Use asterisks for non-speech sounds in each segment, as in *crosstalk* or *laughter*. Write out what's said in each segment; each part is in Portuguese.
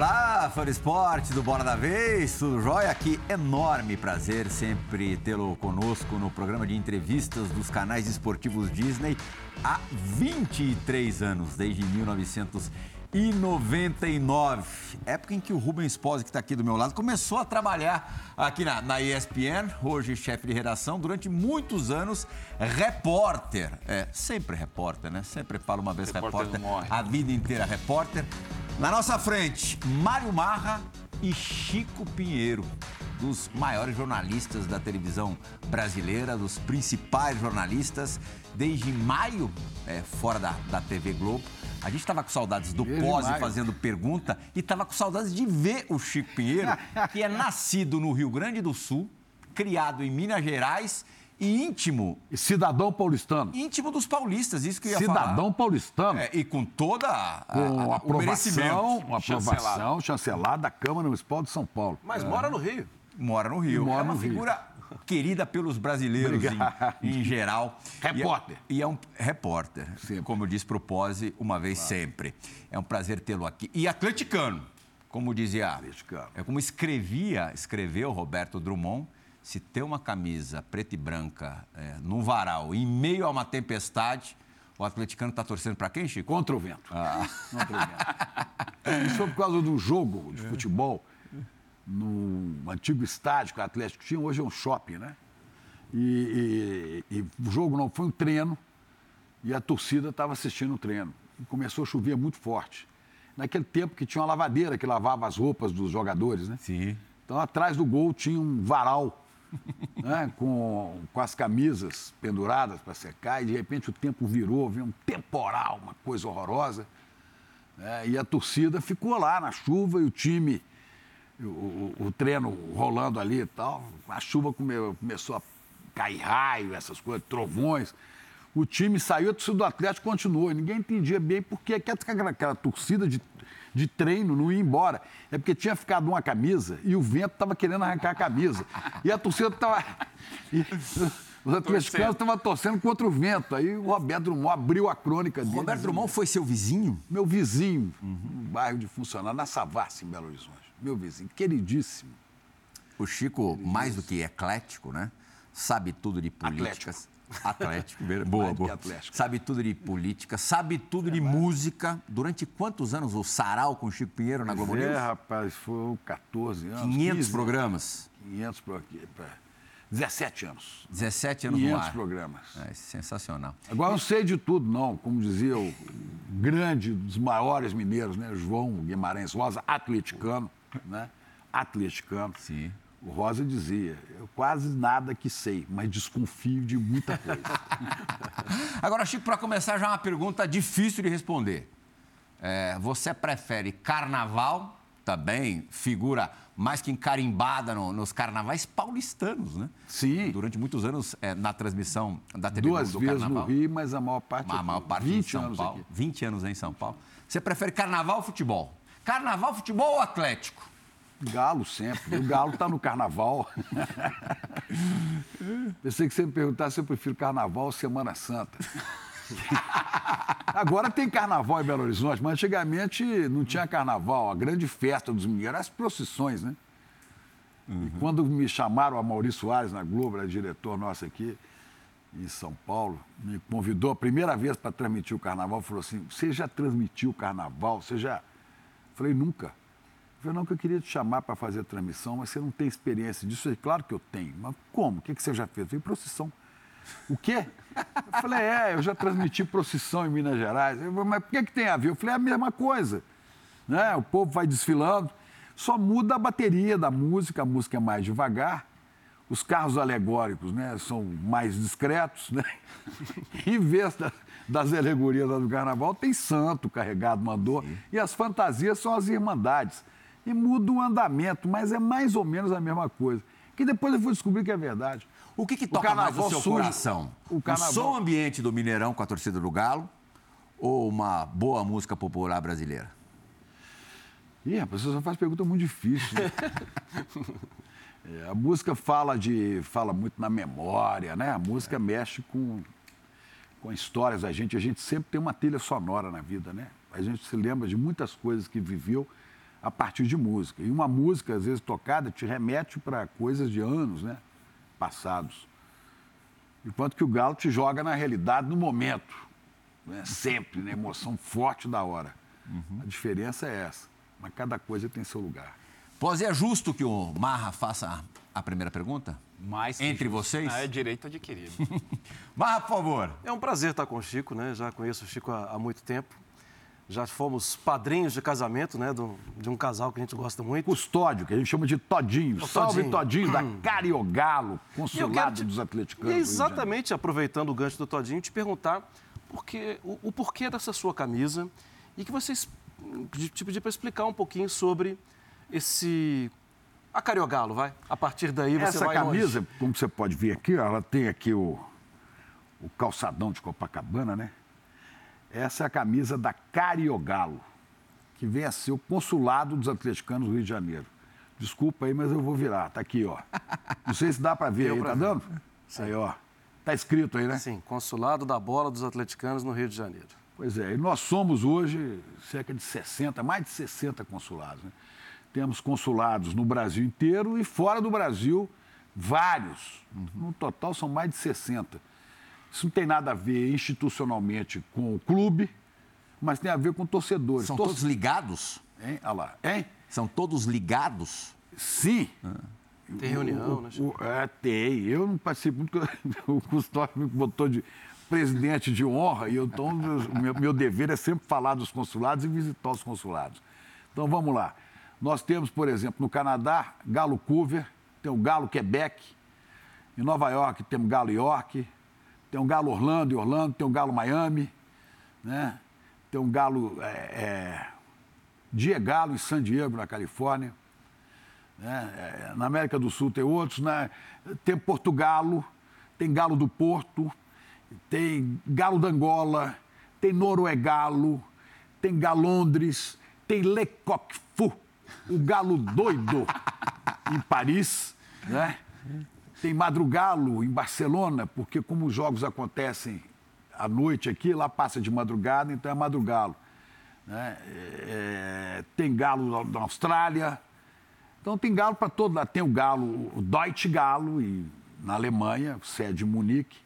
Olá, fã do esporte do Bola da Vez, tudo jóia? Que enorme prazer sempre tê-lo conosco no programa de entrevistas dos canais esportivos Disney há 23 anos, desde 1999. Época em que o Rubens Pose, que está aqui do meu lado, começou a trabalhar aqui na, na ESPN, hoje chefe de redação, durante muitos anos repórter. É, sempre repórter, né? Sempre falo uma vez repórter, repórter a vida inteira repórter. Na nossa frente, Mário Marra e Chico Pinheiro, dos maiores jornalistas da televisão brasileira, dos principais jornalistas, desde maio, é, fora da, da TV Globo. A gente estava com saudades do Pose fazendo pergunta e estava com saudades de ver o Chico Pinheiro, que é nascido no Rio Grande do Sul, criado em Minas Gerais e íntimo. E cidadão paulistano. Íntimo dos paulistas, isso que eu ia cidadão falar. Cidadão paulistano. É, e com toda a, com a, aprovação, o aprovação chancelada da Câmara Municipal de São Paulo. Mas é. mora no Rio. Mora no Rio. Mora é uma figura Rio. querida pelos brasileiros em, em, geral. Repórter. E é, e é um repórter, sempre. como eu disse pro Pose, uma vez claro. sempre. É um prazer tê-lo aqui. E atleticano, como dizia, atleticano. é como escrevia, escreveu Roberto Drummond, se ter uma camisa preta e branca é, num varal, em meio a uma tempestade, o atleticano está torcendo para quem, Chico? Contra o vento. Ah. *laughs* Contra o vento. Isso foi por causa do jogo de futebol no antigo estádio que o Atlético tinha, hoje é um shopping, né? E, e, e o jogo não foi um treino e a torcida estava assistindo o treino. E começou a chover muito forte. Naquele tempo que tinha uma lavadeira que lavava as roupas dos jogadores, né? Sim. Então, atrás do gol tinha um varal *laughs* né, com, com as camisas penduradas para secar, e de repente o tempo virou, veio um temporal, uma coisa horrorosa. Né, e a torcida ficou lá na chuva e o time, o, o, o treino rolando ali e tal. A chuva come, começou a cair raio, essas coisas, trovões. O time saiu, a torcida do Atlético continuou. Ninguém entendia bem porque aquela, aquela torcida de de treino, não ia embora. É porque tinha ficado uma camisa e o vento estava querendo arrancar a camisa. E a torcida estava. *laughs* Os atleticanos estavam torcendo contra o vento. Aí o Roberto Drummond abriu a crônica dele. Roberto Drummond foi seu vizinho? Meu vizinho, uhum. no bairro de funcionário, na Savassi, em Belo Horizonte. Meu vizinho, queridíssimo. O Chico, mais do que eclético, né? Sabe tudo de políticas. Atlético. Atlético, boa, boa. Atlético. Sabe tudo de política, sabe tudo de música. Durante quantos anos o Sarau com o Chico Pinheiro na Globo News? É, rapaz, foram 14 anos. 500 15, programas? 500 programas. 17 anos. 17 anos 500 no ar. programas. É sensacional. Agora, não sei de tudo, não. Como dizia o grande dos maiores mineiros, né? João Guimarães Rosa, atleticano, né? Atleticano. Sim. O Rosa dizia, eu quase nada que sei, mas desconfio de muita coisa. *laughs* Agora, Chico, para começar, já uma pergunta difícil de responder. É, você prefere carnaval, também figura mais que encarimbada no, nos carnavais paulistanos, né? Sim. Durante muitos anos é, na transmissão da TV Duas do vezes carnaval. no Rio, mas a maior parte A maior parte 20 em São anos Paulo. Aqui. 20 anos em São Paulo. Você prefere carnaval ou futebol? Carnaval, futebol ou Atlético? Galo sempre. O Galo está no carnaval. *laughs* Pensei que você me perguntasse se eu prefiro carnaval ou Semana Santa. *laughs* Agora tem carnaval em Belo Horizonte, mas antigamente não tinha carnaval. A grande festa dos mineiros, as procissões, né? Uhum. E quando me chamaram a Maurício Soares na Globo, era diretor nosso aqui em São Paulo, me convidou a primeira vez para transmitir o carnaval, falou assim: "Você já transmitiu o carnaval? Você já?" Falei: "Nunca". Eu não que eu queria te chamar para fazer a transmissão, mas você não tem experiência disso. Eu falei, claro que eu tenho. Mas como? O que, que você já fez? Eu falei, procissão. O quê? Eu falei, é, eu já transmiti procissão em Minas Gerais. Falei, mas por que, que tem a ver? Eu falei, é a mesma coisa. Né? O povo vai desfilando, só muda a bateria da música, a música é mais devagar. Os carros alegóricos né, são mais discretos, né? *laughs* em vez da, das alegorias do carnaval, tem santo carregado, mandou. Sim. E as fantasias são as irmandades e muda o andamento, mas é mais ou menos a mesma coisa. Que depois eu fui descobrir que é verdade. O que, que toca mais no seu coração? O, carnaval... o som ambiente do Mineirão com a torcida do Galo ou uma boa música popular brasileira? Ih, rapaz, você só faz pergunta muito difícil. Né? *laughs* é, a música fala, de, fala muito na memória, né? A música mexe com, com histórias da gente. A gente sempre tem uma trilha sonora na vida, né? A gente se lembra de muitas coisas que viveu a partir de música. E uma música, às vezes tocada, te remete para coisas de anos né? passados. Enquanto que o Galo te joga na realidade, no momento. Né? Sempre, na né? emoção forte da hora. Uhum. A diferença é essa. Mas cada coisa tem seu lugar. Pós, é justo que o Marra faça a primeira pergunta? Mais Entre justo. vocês? Ah, é direito adquirido. *laughs* Marra, por favor. É um prazer estar com o Chico, né? Já conheço o Chico há, há muito tempo. Já fomos padrinhos de casamento, né? Do, de um casal que a gente gosta muito. Custódio, que a gente chama de Todinho. O Salve Todinho, da hum. Cariogalo, consulado te... dos atleticanos. E exatamente, aproveitando o gancho do Todinho, te perguntar porque, o, o porquê dessa sua camisa e que vocês te pedir para explicar um pouquinho sobre esse a Cariogalo, vai. A partir daí você Essa vai camisa, longe. como você pode ver aqui, ela tem aqui o, o calçadão de Copacabana, né? Essa é a camisa da Cariogalo, que vem a ser o consulado dos atleticanos do Rio de Janeiro. Desculpa aí, mas eu vou virar. Tá aqui, ó. Não sei se dá para ver aí, tá dando? Sim. Aí, ó. Tá escrito aí, né? Sim, consulado da bola dos atleticanos no Rio de Janeiro. Pois é, e nós somos hoje cerca de 60, mais de 60 consulados. Né? Temos consulados no Brasil inteiro e fora do Brasil, vários. No total são mais de 60. Isso não tem nada a ver institucionalmente com o clube, mas tem a ver com torcedores. São todos ligados? Hein? Olha lá. Hein? São todos ligados? Sim. Ah. Tem reunião, o, né? O, é, tem. Eu não participo muito, *laughs* o Custódio me botou de presidente de honra, e eu, então meu, meu dever é sempre falar dos consulados e visitar os consulados. Então vamos lá. Nós temos, por exemplo, no Canadá, Galo Coover, tem o Galo Quebec, em Nova York temos Galo York, tem um Galo Orlando e Orlando, tem um Galo Miami, né? tem um Galo é, é, em San Diego, na Califórnia. Né? É, na América do Sul tem outros, né? tem Portugalo, tem Galo do Porto, tem Galo da Angola, tem Noruegalo, tem Galondres, tem Le Coq o Galo Doido em Paris, né? Tem Madrugalo em Barcelona, porque como os jogos acontecem à noite aqui, lá passa de madrugada, então é Madrugalo. Né? É, tem galo na Austrália. Então tem galo para todo lado. Tem o galo, o Deutsche Galo, e, na Alemanha, sede Munique.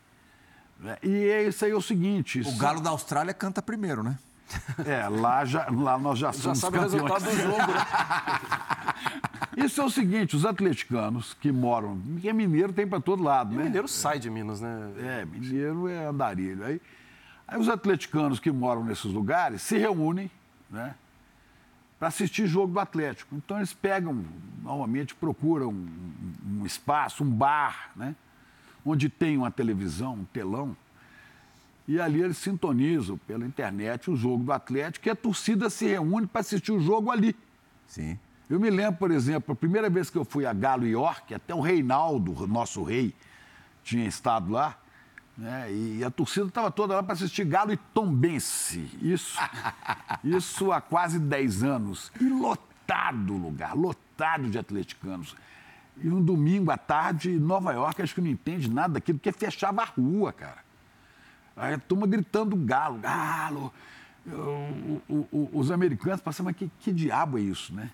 Né? E é isso aí é o seguinte. O galo da Austrália canta primeiro, né? *laughs* É, lá, já, lá nós já somos já sabe campeões. o resultado do jogo, né? *laughs* Isso é o seguinte, os atleticanos que moram... Porque mineiro tem para todo lado, e né? mineiro sai de Minas, né? É, mineiro é andarilho. Aí, aí os atleticanos que moram nesses lugares se reúnem, né? Para assistir jogo do Atlético. Então eles pegam, normalmente procuram um, um espaço, um bar, né? Onde tem uma televisão, um telão, e ali eles sintonizam pela internet o jogo do Atlético e a torcida se reúne para assistir o jogo ali. Sim. Eu me lembro, por exemplo, a primeira vez que eu fui a Galo York, até o Reinaldo, nosso rei, tinha estado lá. Né? E a torcida estava toda lá para assistir Galo e Tombense. Isso, *laughs* isso há quase 10 anos. E lotado o lugar, lotado de atleticanos. E um domingo à tarde, Nova York, acho que não entende nada daquilo, porque fechava a rua, cara. Aí a turma gritando galo, galo. O, o, o, os americanos passavam, mas que, que diabo é isso, né?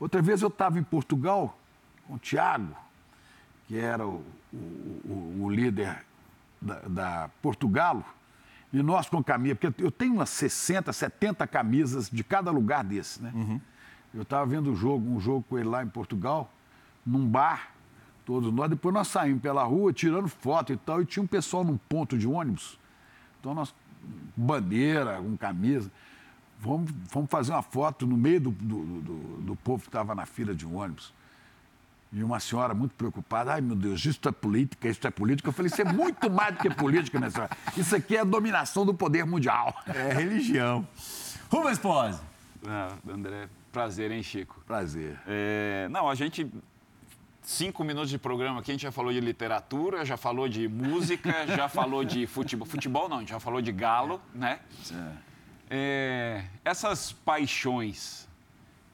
Outra vez eu estava em Portugal com o Tiago, que era o, o, o líder da, da, Portugalo, e nós com camisa, porque eu tenho umas 60, 70 camisas de cada lugar desse, né? Uhum. Eu estava vendo um jogo, um jogo com ele lá em Portugal, num bar, todos nós. Depois nós saímos pela rua tirando foto e tal, e tinha um pessoal num ponto de ônibus. Então nós, bandeira, com camisa. Vamos, vamos fazer uma foto no meio do, do, do, do povo que estava na fila de um ônibus. E uma senhora muito preocupada, ai meu Deus, isso é política, isso é política. Eu falei, isso é muito mais do que política, né, senhora? Isso aqui é a dominação do poder mundial. É religião. Rubens Pose. Ah, André, prazer, hein, Chico? Prazer. É, não, a gente cinco minutos de programa aqui, a gente já falou de literatura, já falou de música, *laughs* já falou de futebol. Futebol não, a gente já falou de galo, né? É. É, essas paixões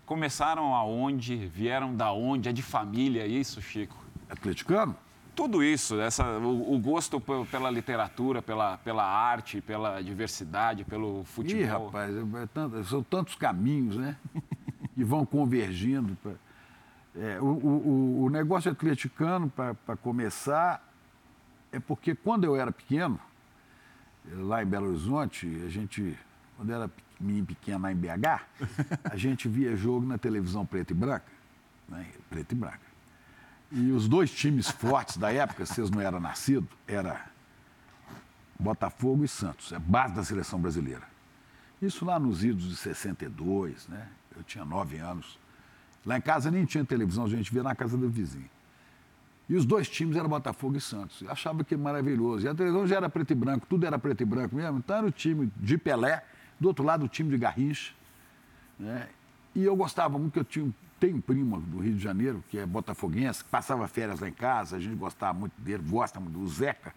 começaram aonde? Vieram da onde? É de família isso, Chico? Atleticano? Tudo isso, essa, o, o gosto pela literatura, pela, pela arte, pela diversidade, pelo futebol. Ih, rapaz, é tanto, são tantos caminhos, né? *laughs* e vão convergindo. Pra, é, o, o, o negócio atleticano, para começar, é porque quando eu era pequeno, lá em Belo Horizonte, a gente, quando era menino pequeno lá em BH, a *laughs* gente via jogo na televisão preta e branca, né? preta e branca. E os dois times fortes da época, vocês não eram nascidos, era Botafogo e Santos, é base da seleção brasileira. Isso lá nos idos de 62, né? Eu tinha nove anos. Lá em casa nem tinha televisão, a gente via na casa do vizinho. E os dois times eram Botafogo e Santos. Eu achava que maravilhoso. E a televisão já era preto e branco, tudo era preto e branco mesmo. Então era o time de Pelé, do outro lado o time de Garrincha. Né? E eu gostava muito, que eu tinha, tenho um primo do Rio de Janeiro, que é botafoguense, que passava férias lá em casa, a gente gostava muito dele, gosta muito do Zeca,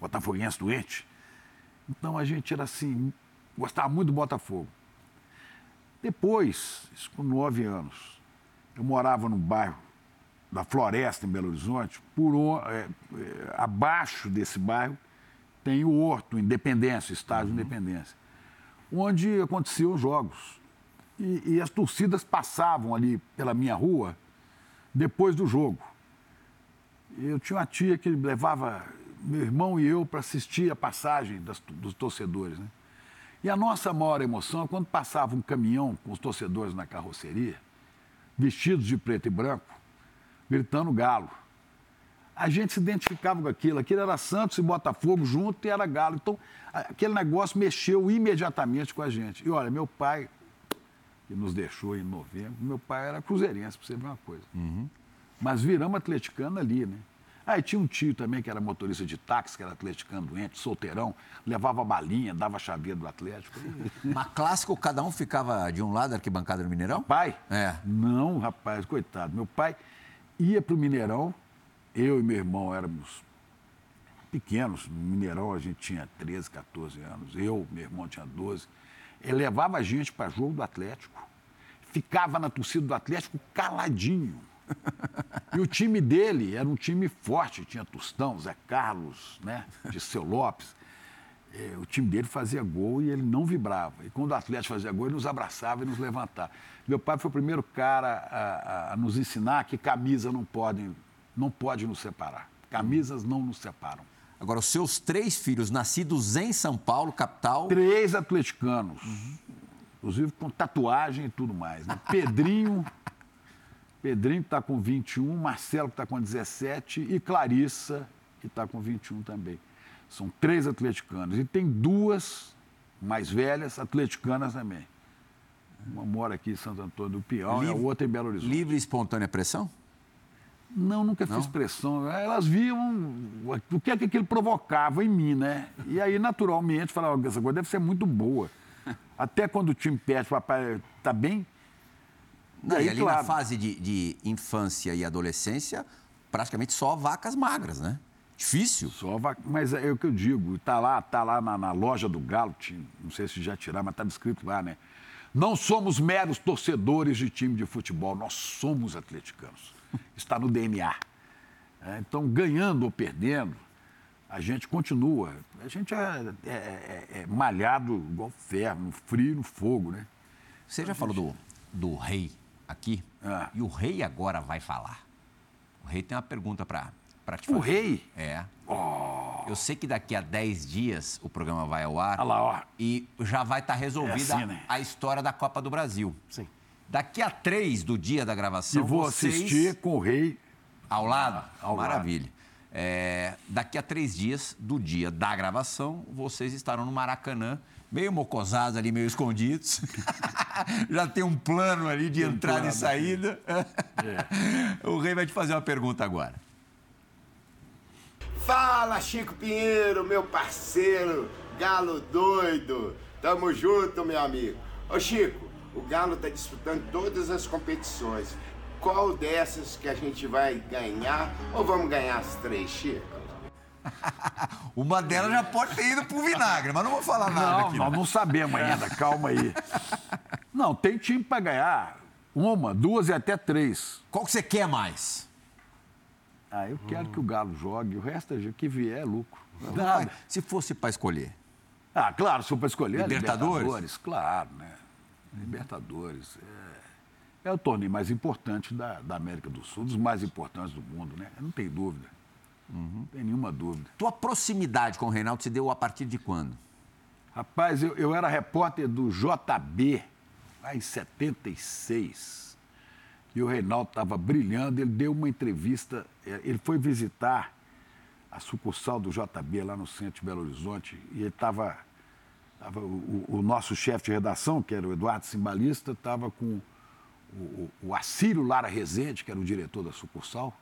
botafoguense doente. Então a gente era assim, gostava muito do Botafogo. Depois, isso com nove anos, eu morava no bairro da Floresta, em Belo Horizonte, por é, é, abaixo desse bairro tem o Horto, Independência, Estádio uhum. Independência, onde aconteciam os jogos. E, e, as torcidas passavam ali pela minha rua depois do jogo. Eu tinha uma tia que levava meu irmão e eu para assistir a passagem das, dos torcedores. Né? E a nossa maior emoção é quando passava um caminhão com os torcedores na carroceria, vestidos de preto e branco, gritando galo. A gente se identificava com aquilo. Aquilo era Santos e Botafogo junto e era galo. Então, aquele negócio mexeu imediatamente com a gente. E olha, meu pai, que nos deixou em novembro, meu pai era cruzeirense, para você ver uma coisa. Uhum. Mas viramos atleticano ali, né? Aí tinha um tio também que era motorista de táxi, que era atleticano doente, solteirão, levava balinha, dava chaveira do Atlético. *laughs* Mas clássico, cada um ficava de um lado da arquibancada do Mineirão? Pai? É. Não, rapaz, coitado. Meu pai ia para o Mineirão, eu e meu irmão éramos pequenos, no Mineirão a gente tinha 13, 14 anos, eu, meu irmão tinha 12. Ele levava a gente para jogo do Atlético, ficava na torcida do Atlético caladinho. E o time dele era um time forte, tinha Tostão, Zé Carlos, né, Disseu Lopes. É, o time dele fazia gol e ele não vibrava. E quando o Atlético fazia gol, ele nos abraçava e nos levantava. Meu pai foi o primeiro cara a, a nos ensinar que camisa não pode, não pode nos separar. Camisas não nos separam. Agora, os seus três filhos, nascidos em São Paulo, capital. Três atleticanos. Uhum. Inclusive com tatuagem e tudo mais. Né? Pedrinho, Pedrinho que está com 21, Marcelo que está com 17 e Clarissa que está com 21 também. São três atleticanos. E tem duas mais velhas atleticanas também. Uma mora aqui em Santo Antônio do Piau livre, e a outra em Belo Horizonte. Livre e espontânea pressão? Não, nunca Não? fiz pressão. Elas viam o que é que aquilo provocava em mim, né? E aí, naturalmente, falavam, essa coisa deve ser muito boa. *laughs* Até quando o time pede, papai, tá bem? Não, e ali claro, na fase de, de infância e adolescência, praticamente só vacas magras, né? Difícil. Só vaca... Mas é o que eu digo, tá lá, tá lá na, na loja do Galo, não sei se já tiraram, mas tá escrito lá, né? Não somos meros torcedores de time de futebol, nós somos atleticanos. *laughs* Está no DNA. É, então, ganhando ou perdendo, a gente continua. A gente é, é, é, é malhado igual ferro, no frio no fogo, né? Você já gente... falou do, do rei aqui, ah. e o rei agora vai falar. O rei tem uma pergunta para te fazer. O rei? É. Oh. Eu sei que daqui a 10 dias o programa vai ao ar. Lá, ó. E já vai estar tá resolvida é assim, né? a história da Copa do Brasil. Sim. Daqui a 3 do dia da gravação. E vou vocês... assistir com o rei. Ao lado? Ao Maravilha. Lado. É, daqui a três dias do dia da gravação, vocês estarão no Maracanã, meio mocosados ali, meio escondidos. *laughs* Já tem um plano ali de entrada e saída. É. *laughs* O rei vai te fazer uma pergunta agora. Fala, Chico Pinheiro, meu parceiro, galo doido. Tamo junto, meu amigo. Ô, Chico, o Galo tá disputando todas as competições. Qual dessas que a gente vai ganhar ou vamos ganhar as três, Chico? *laughs* Uma delas já pode ter ido pro vinagre, mas não vou falar nada. Não, aqui, nós não sabemos ainda, calma aí. *laughs* Não, tem time para ganhar. Uma, duas e até três. Qual que você quer mais? Ah, eu quero hum. que o Galo jogue, o resto é que vier é lucro. Nada. Se fosse para escolher. Ah, claro, se for para escolher. Libertadores? Libertadores, claro, né? Libertadores. É... É o torneio mais importante da, da América do Sul, dos mais importantes do mundo, né? Não tem dúvida. Não tem nenhuma dúvida. Tua proximidade com o Reinaldo se deu a partir de quando? Rapaz, eu, eu era repórter do JB, lá em 76. E o Reinaldo estava brilhando, ele deu uma entrevista, eh, ele foi visitar a sucursal do JB lá no centro de Belo Horizonte, e ele estava. Tava, o, o nosso chefe de redação, que era o Eduardo Simbalista, estava com o, o, o Assírio Lara Rezende, que era o diretor da sucursal,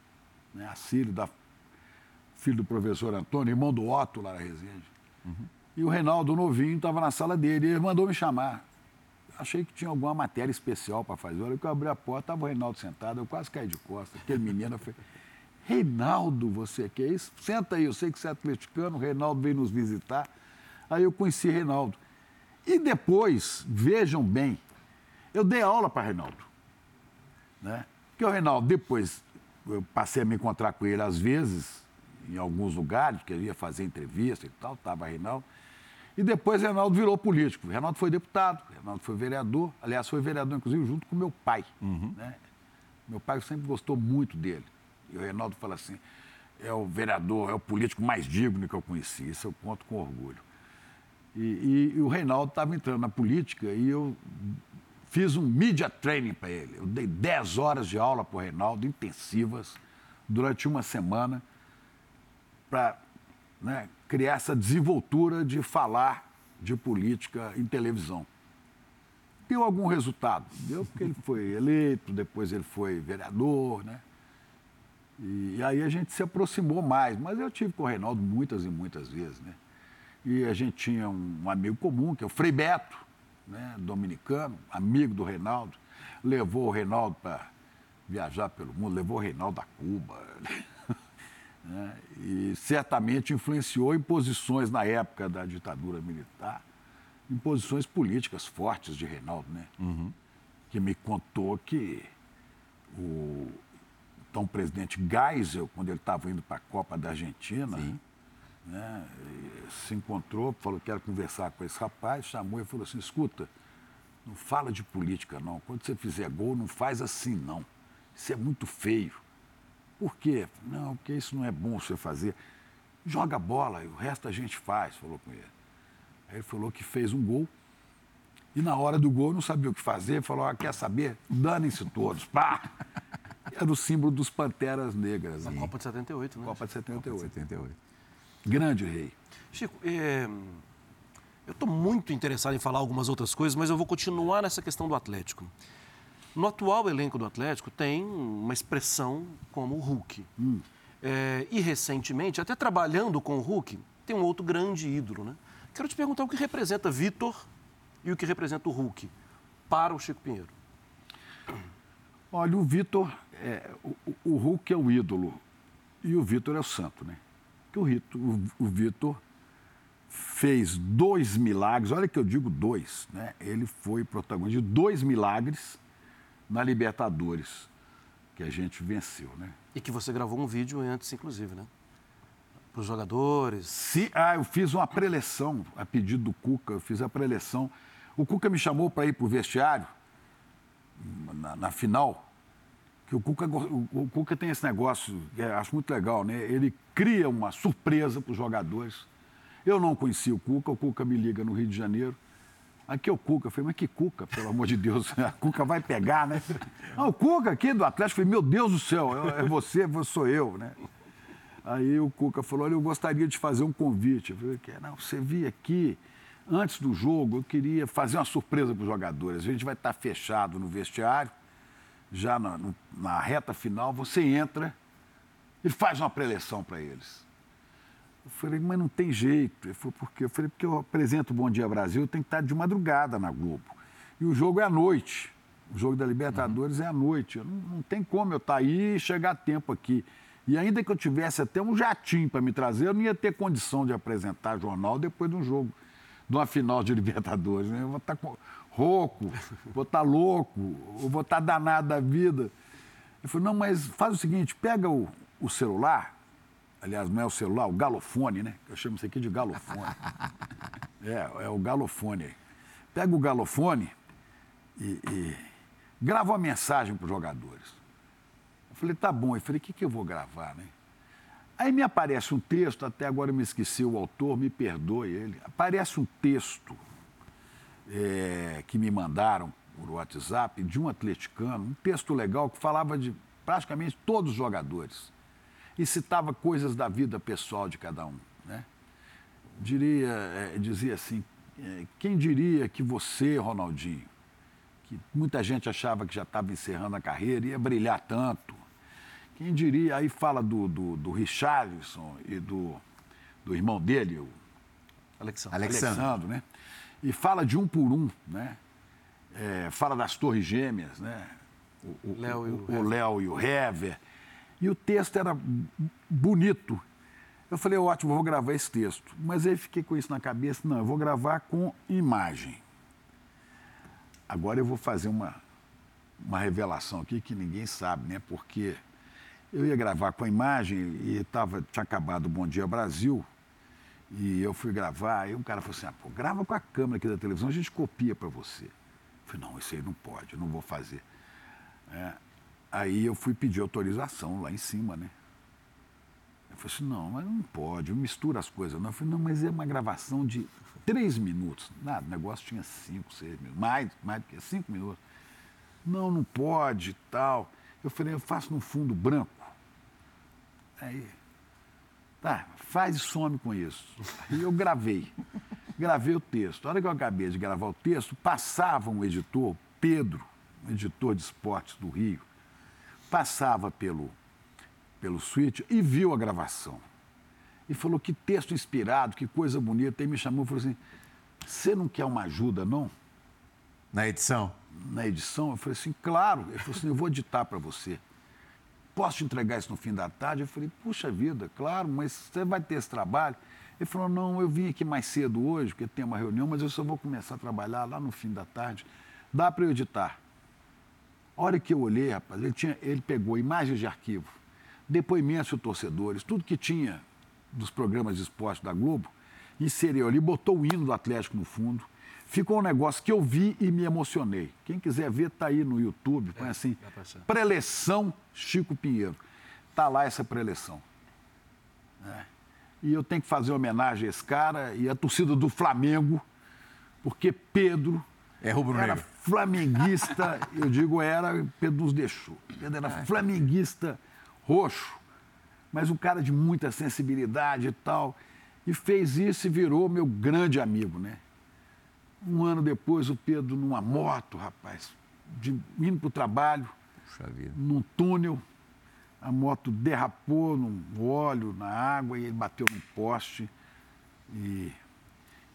né? Assírio, da, filho do professor Antônio, irmão do Otto Lara Rezende. E o Reinaldo novinho estava na sala dele, e ele mandou me chamar. Achei que tinha alguma matéria especial para fazer. Olha que eu abri a porta, estava o Reinaldo sentado, eu quase caí de costas. Aquele menino, eu falei, Reinaldo, você quer isso? Senta aí, eu sei que você é atleticano, o Reinaldo veio nos visitar. Aí eu conheci Reinaldo. E depois, vejam bem, eu dei aula para Reinaldo. Né? Porque o Reinaldo, depois, eu passei a me encontrar com ele às vezes, em alguns lugares, porque ele ia fazer entrevista e tal, estava Reinaldo. E depois Reinaldo virou político. Reinaldo foi deputado, Reinaldo foi vereador. Aliás, foi vereador, inclusive, junto com meu pai. né? Meu pai sempre gostou muito dele. E o Reinaldo fala assim: é o vereador, é o político mais digno que eu conheci. Isso eu conto com orgulho. E, e- e o Reinaldo estava entrando na política e eu fiz um media training para ele. Eu dei 10 horas de aula para o Reinaldo, intensivas, durante uma semana, para né, criar essa desenvoltura de falar de política em televisão. Deu algum resultado? Deu porque ele foi eleito, depois ele foi vereador, né? E, aí a gente se aproximou mais, mas eu tive com o Reinaldo muitas e muitas vezes, né? E a gente tinha um, amigo comum, que é o Frei Beto, né? dominicano, amigo do Reinaldo, levou o Reinaldo para viajar pelo mundo, levou o Reinaldo a Cuba, *laughs* né? e certamente influenciou em posições na época da ditadura militar, em posições políticas fortes de Reinaldo, né? Que me contou que o então presidente Geisel, quando ele estava indo para a Copa da Argentina, né, se encontrou, falou que quero conversar com esse rapaz, chamou e falou assim, escuta, não fala de política não, quando você fizer gol, não faz assim não, isso é muito feio. Por quê? Não, porque isso não é bom você fazer. Joga bola, e o resto a gente faz, falou com ele. Aí ele falou que fez um gol, e na hora do gol não sabia o que fazer, falou, ah, quer saber? Danem-se todos, pá! *laughs* Era o símbolo dos Panteras Negras, Na né? Copa de 78, né? Copa de 78. 78. Grande rei. Chico, é, eu estou muito interessado em falar algumas outras coisas, mas eu vou continuar nessa questão do Atlético. No atual elenco do Atlético tem uma expressão como o Hulk. É, e recentemente, até trabalhando com o Hulk, tem um outro grande ídolo. Né? Quero te perguntar o que representa Vitor e o que representa o Hulk para o Chico Pinheiro. Olha, o Vitor, é, o, o Hulk é o ídolo e o Vitor é o santo, né? Que o, o, o Vitor fez dois milagres, olha que eu digo dois, né? Ele foi protagonista de dois milagres na Libertadores, que a gente venceu, né? E que você gravou um vídeo antes, inclusive, né? Para os jogadores. Se, ah, eu fiz uma preleção a pedido do Cuca, eu fiz a preleção. O Cuca me chamou para ir para o vestiário na, na final, que o Cuca, o, o Cuca tem esse negócio, que acho muito legal, né? Ele cria uma surpresa para os jogadores. Eu não conhecia o Cuca, o Cuca me liga no Rio de Janeiro. Aqui é o Cuca. Eu falei, mas que Cuca, pelo amor de Deus? *laughs* A Cuca vai pegar, né? Não, o Cuca aqui do Atlético. Eu falei, meu Deus do céu, é você, sou eu, né? Aí o Cuca falou, olha, eu gostaria de fazer um convite. Eu falei, "Que? não, você vir aqui, antes do jogo, eu queria fazer uma surpresa para os jogadores. A gente vai estar fechado no vestiário, já na, na reta final, você entra e faz uma preleção para eles. Eu falei, mas não tem jeito. Ele falou, por quê? Eu falei, porque eu apresento o Bom Dia Brasil, eu tenho que estar de madrugada na Globo. E o jogo é à noite. O jogo da Libertadores é à noite. Eu não, não tem como eu estar aí e chegar a tempo aqui. E ainda que eu tivesse até um jatinho para me trazer, eu não ia ter condição de apresentar jornal depois de um jogo, de uma final de *laughs* Libertadores. né? Eu vou estar com- rouco, vou estar louco, ou vou estar danado da vida. Ele falou, não, mas faz o seguinte, pega o, o celular, aliás, não é o celular, o galofone, né? Eu chamo isso aqui de galofone. *laughs* É, é o galofone. Pega o galofone e, e grava uma mensagem para os jogadores. Eu falei, tá bom. Eu falei, o que, que eu vou gravar, né? Aí me aparece um texto, até agora eu me esqueci o autor, me perdoe ele. Aparece um texto é, que me mandaram por WhatsApp de um atleticano, um texto legal que falava de praticamente todos os jogadores e citava coisas da vida pessoal de cada um. Né? Diria, é, dizia assim, é, quem diria que você, Ronaldinho, que muita gente achava que já estava encerrando a carreira, ia brilhar tanto. Quem diria, aí fala do, do, do Richarlison e do, do irmão dele, o Alexandre. Alexandre. Alexandre, né? E fala de um por um, né? É, fala das torres gêmeas, né? O- o Léo e o o. Léo e o Hever. E o texto era bonito. Eu falei, ótimo, vou gravar esse texto. Mas aí fiquei com isso na cabeça, não, eu vou gravar com imagem. Agora eu vou fazer uma, uma revelação aqui que ninguém sabe, né? Porque eu ia gravar com a imagem e tava, tinha acabado o Bom Dia Brasil. E eu fui gravar, aí um cara falou assim: ah, pô, grava com a câmera aqui da televisão, a gente copia para você. Eu falei: não, isso aí não pode, eu não vou fazer. É, aí eu fui pedir autorização lá em cima, né? Eu falei assim: não, mas não pode, eu misturo as coisas. Não. Eu falei: não, mas é uma gravação de três minutos. Nada, o negócio tinha cinco, seis minutos, mais, mais do que cinco minutos. Não, não pode e tal. Eu falei: eu faço no fundo branco. Aí, Tá, faz e some com isso. E eu gravei. Gravei o texto. A hora que eu acabei de gravar o texto, passava um editor, Pedro, um editor de esportes do Rio, passava pelo, pelo switch e viu a gravação. E falou que texto inspirado, que coisa bonita. Aí me chamou e falou assim: você não quer uma ajuda, não? Na edição? na edição, eu falei assim, claro. Ele falou assim, eu vou editar para você. Posso te entregar isso no fim da tarde? Eu falei, puxa vida, claro, mas você vai ter esse trabalho? Ele falou, não, eu vim aqui mais cedo hoje, porque tem uma reunião, mas eu só vou começar a trabalhar lá no fim da tarde. Dá para eu editar? A hora que eu olhei, rapaz, ele, tinha, ele pegou imagens de arquivo, depoimentos de torcedores, tudo que tinha dos programas de esporte da Globo, inseriu ali, botou o hino do Atlético no fundo. Ficou um negócio que eu vi e me emocionei. Quem quiser ver, tá aí no YouTube, põe assim, dá pra ser. preleção Chico Pinheiro. Tá lá essa preleção. É. E eu tenho que fazer homenagem a esse cara e a torcida do Flamengo, porque Pedro É rubro-negro. era flamenguista, eu digo era, Pedro nos deixou. Pedro era flamenguista roxo, mas um cara de muita sensibilidade e tal. E fez isso e virou meu grande amigo, né? Um ano depois, o Pedro numa moto, rapaz, de, indo para o trabalho, num túnel, a moto derrapou no óleo, na água, e ele bateu num poste e,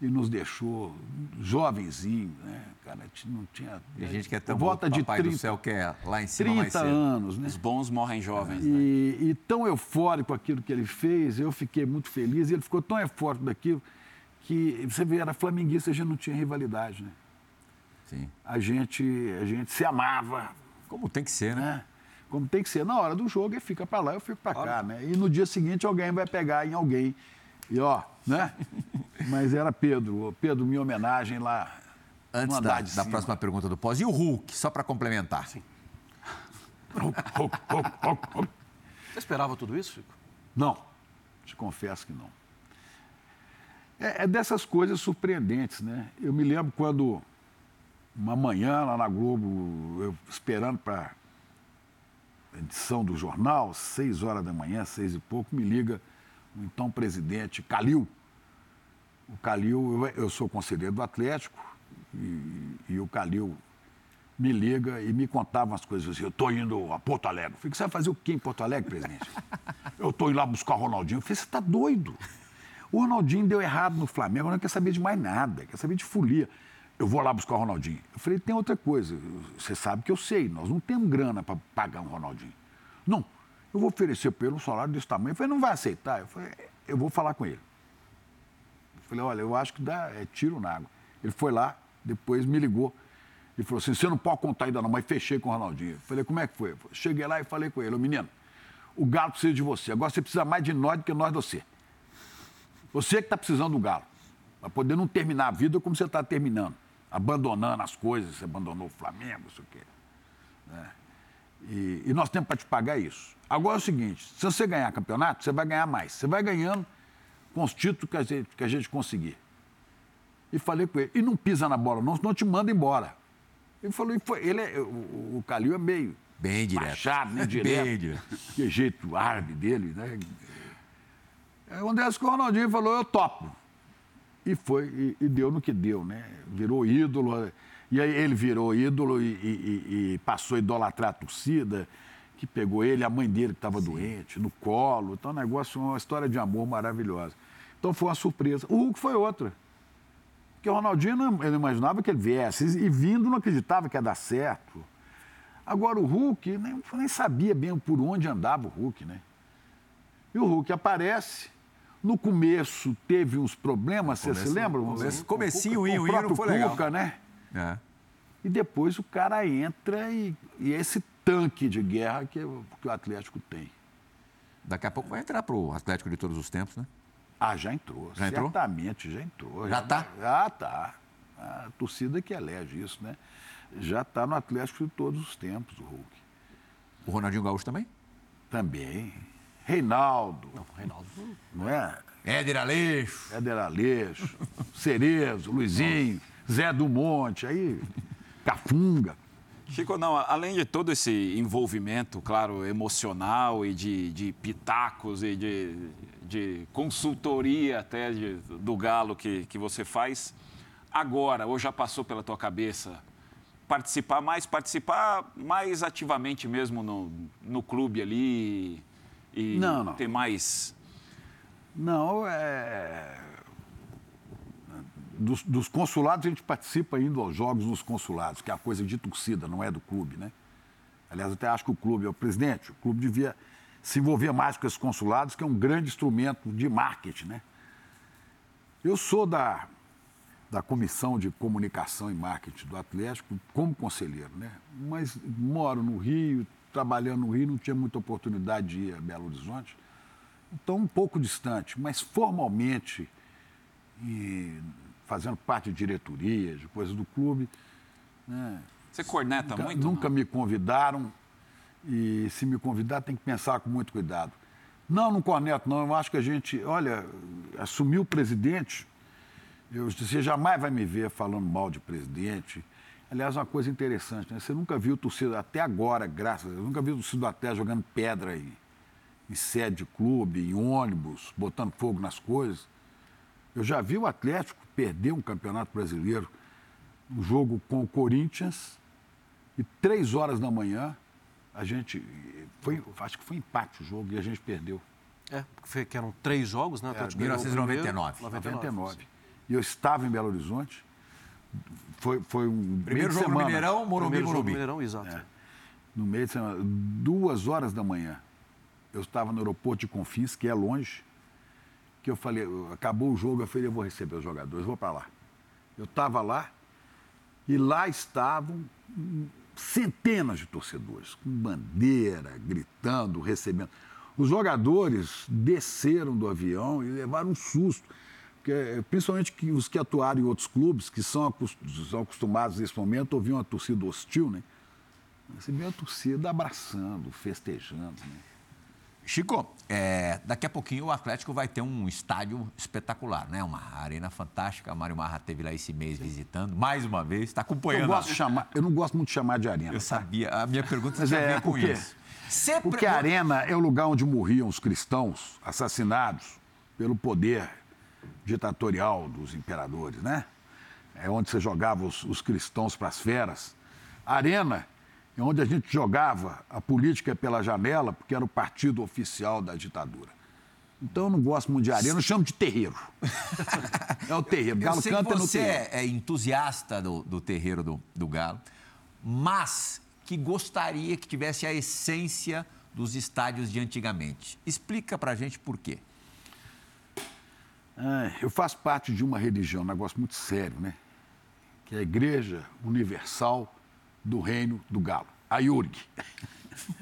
e nos deixou jovenzinho, né? Cara, não tinha. E a gente quer tão volta de papai 30, do céu quer lá em cima mais 30 cedo. anos, né? Os bons morrem jovens, né? E, e tão eufórico aquilo que ele fez, eu fiquei muito feliz, e ele ficou tão eufórico daquilo que você vê, era flamenguista, a gente não tinha rivalidade, né? Sim. A gente, a gente se amava, Como tem que ser, né? né? Como tem que ser. Na hora do jogo, ele fica para lá, eu fico para cá, né? E no dia seguinte alguém vai pegar em alguém. E ó, né? *laughs* Mas era Pedro. Pedro, minha homenagem lá. Antes da, da próxima pergunta do pós. E o Hulk, só para complementar? Sim. *laughs* Você esperava tudo isso, Chico? Não, te confesso que não. É, é dessas coisas surpreendentes, né? Eu me lembro quando, uma manhã lá na Globo, eu esperando para edição do jornal, seis horas da manhã, seis e pouco, me liga o então presidente Calil. O Calil, eu, eu sou conselheiro do Atlético, e, e o Calil me liga e me contava umas coisas assim. Eu estou indo a Porto Alegre. Eu falei, você vai fazer o quê em Porto Alegre, presidente? *laughs* eu estou indo lá buscar o Ronaldinho. Eu falei, você está doido? O Ronaldinho deu errado no Flamengo, não quer saber de mais nada, quer saber de folia. Eu vou lá buscar o Ronaldinho. Eu falei, tem outra coisa, você sabe que eu sei, nós não temos grana para pagar um Ronaldinho. Não, eu vou oferecer um salário desse tamanho. Eu falei, não vai aceitar? Eu falei, eu vou falar com ele. Falei, olha, eu acho que dá é, tiro na água. Ele foi lá, depois me ligou. Ele falou assim, você não pode contar ainda não, mas fechei com o Ronaldinho. Falei, como é que foi? Cheguei lá e falei com ele, ô menino, o Galo precisa de você. Agora você precisa mais de nós do que nós de você. Você que está precisando do Galo. Para poder não terminar a vida como você está terminando. Abandonando as coisas, você abandonou o Flamengo, não sei o quê. Né? E, e nós temos para te pagar isso. Agora é o seguinte: se você ganhar campeonato, você vai ganhar mais. Você vai ganhando com os títulos que a gente, que a gente conseguir. E falei com ele, e não pisa na bola, não, senão te manda embora. Ele falou, e foi, ele é, o, o Calil é meio Bem direto. baixado, né? *laughs* Direto. Bem direto. Que jeito árabe dele, né? Aí o Andrés que o Ronaldinho falou, eu topo. E foi, e, e deu no que deu, né? Virou ídolo. E aí ele virou ídolo e, e- e passou a idolatrar a torcida, que pegou ele, a mãe dele que estava doente, no colo. Então, um negócio, uma história de amor maravilhosa. Então foi uma surpresa. O Hulk foi outra. Porque o Ronaldinho não, ele imaginava que ele viesse. E vindo, não acreditava que ia dar certo. Agora o Hulk, nem, nem sabia bem por onde andava o Hulk, né? E o Hulk aparece. No começo teve uns problemas, você se lembra? começo- O- comecinho, o, o o hino, próprio foi legal. Cuca, né? É. E depois o cara entra e, e esse tanque de guerra que, o- que o Atlético tem. Daqui a pouco vai entrar pro Atlético de todos os tempos, né? Ah, já entrou. Já entrou? Certamente, já entrou. Já tá? Já tá. A torcida que elege isso, né? Já está no Atlético de todos os tempos, o Hulk. O Ronaldinho Gaúcho também? Também. Reinaldo, Reinaldo. não é? Éder Aleixo. Éder Aleixo, Cerezo, Luizinho, Zé do Monte, aí, Cafunga. Chico, não, além de todo esse envolvimento, claro, emocional e de, de pitacos e de, de consultoria até de- do Galo que, que você faz, agora, ou já passou pela tua cabeça, participar mais, participar mais ativamente mesmo no, no clube ali e Não, não. ter mais... Não, é. Dos, dos consulados, a gente participa indo aos jogos nos consulados, que é a coisa de torcida, não é do clube, né? Aliás, até acho que o clube, o presidente, o clube devia se envolver mais com esses consulados, que é um grande instrumento de marketing, né? Eu sou da, da comissão de comunicação e marketing do Atlético como conselheiro, né? Mas moro no Rio, trabalhando no Rio, não tinha muita oportunidade de ir a Belo Horizonte. Então, um pouco distante, mas formalmente, e fazendo parte de diretoria, de coisas do clube. Né? Você corneta Nunca- muito? Nunca não? me convidaram e se me convidar tem que pensar com muito cuidado. Não, não corneto, não. Eu acho que a gente, olha, assumiu o presidente, eu, você jamais vai me ver falando mal de presidente. Aliás, uma coisa interessante, né? Você nunca viu torcida, até agora, graças a Deus, nunca viu torcida até jogando pedra em, em sede de clube, em ônibus, botando fogo nas coisas. Eu já vi o Atlético perder um campeonato brasileiro, um jogo com o Corinthians, e três horas da manhã a gente. Foi, acho que foi empate o jogo e a gente perdeu. É, porque foi- que eram três jogos, né? O Atlético o 1999. primeiro, 99. E eu estava em Belo Horizonte. Foi, foi um. Primeiro de jogo no semana. Mineirão, Morumbi, Primeiro jogo no Morumbi. Mineirão, exato. É. No meio de semana. Duas horas da manhã. Eu estava no aeroporto de Confins, que é longe. Que eu falei, acabou o jogo, eu falei, eu vou receber os jogadores, vou para lá. Eu estava lá e lá estavam centenas de torcedores, com bandeira, gritando, recebendo. Os jogadores desceram do avião e levaram um susto. Porque, principalmente que os que atuaram em outros clubes, que são, acos- são acostumados nesse momento a ouvir uma torcida hostil, né? Você a torcida abraçando, festejando. Né? Chico, é, daqui a pouquinho o Atlético vai ter um estádio espetacular, né? Uma arena fantástica. A Mário Marra esteve lá esse mês visitando, mais uma vez, está Eu, acompanhando. gosto de chamar, eu não gosto muito de chamar de arena. Eu sabia, a minha pergunta a é, com por quê? isso. Você Porque a arena é o lugar onde morriam os cristãos assassinados pelo poder ditatorial dos imperadores, né? É onde você jogava os, os cristãos para as feras. A arena onde a gente jogava a política pela janela, porque era o partido oficial da ditadura. Então eu não gosto muito de arena, eu chamo de terreiro. é o terreiro. Eu Galo sei que canta no você terreiro. é, é entusiasta do, do terreiro do, do Galo, mas que gostaria que tivesse a essência dos estádios de antigamente. Explica pra gente por quê. Ah, eu faço parte de uma religião, um negócio muito sério, né? Que é a Igreja Universal do Reino do Galo, a IURG.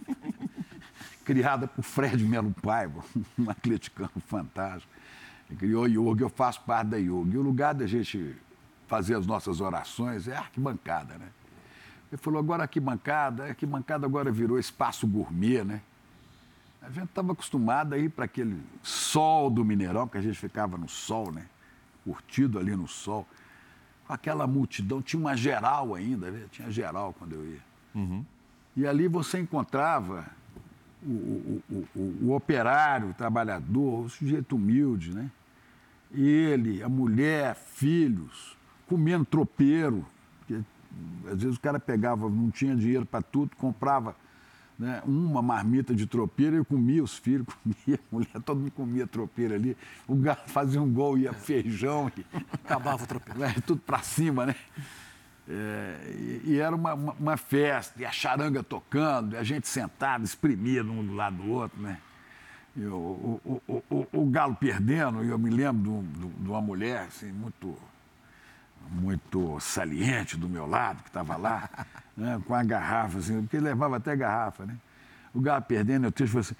*laughs* Criada por Fred Melo Paiva, *laughs* um atleticano fantástico. Criou a IURG, eu faço parte da IURG. E o lugar da gente fazer as nossas orações é a arquibancada, né? Ele falou, agora aqui bancada, aqui bancada agora virou espaço gourmet, né? A gente estava acostumado a ir para aquele sol do Mineirão, que a gente ficava no sol, né? Curtido ali no sol. Aquela multidão, tinha uma geral ainda, né? tinha geral quando eu ia. Uhum. E ali você encontrava o, o, o, o, operário, o trabalhador, o sujeito humilde, né? Ele, a mulher, filhos, comendo tropeiro. Porque, às vezes o cara pegava, não tinha dinheiro para tudo, comprava né, uma marmita de tropeiro e comia os filhos, *laughs* comia, a mulher, todo mundo comia tropeiro ali. O gato fazia um gol, ia feijão. E... *laughs* Acabava o tropeiro. É, tudo para cima, né? É, e, e, era uma, uma, uma, festa, e a charanga tocando, e a gente sentado, espremido um do lado do outro, né? E o, o, o, o, galo perdendo, e eu me lembro de, de uma mulher, assim, muito muito saliente do meu lado, que estava lá, né, com a garrafa, assim, porque levava até garrafa, né? O galo perdendo, eu falei assim,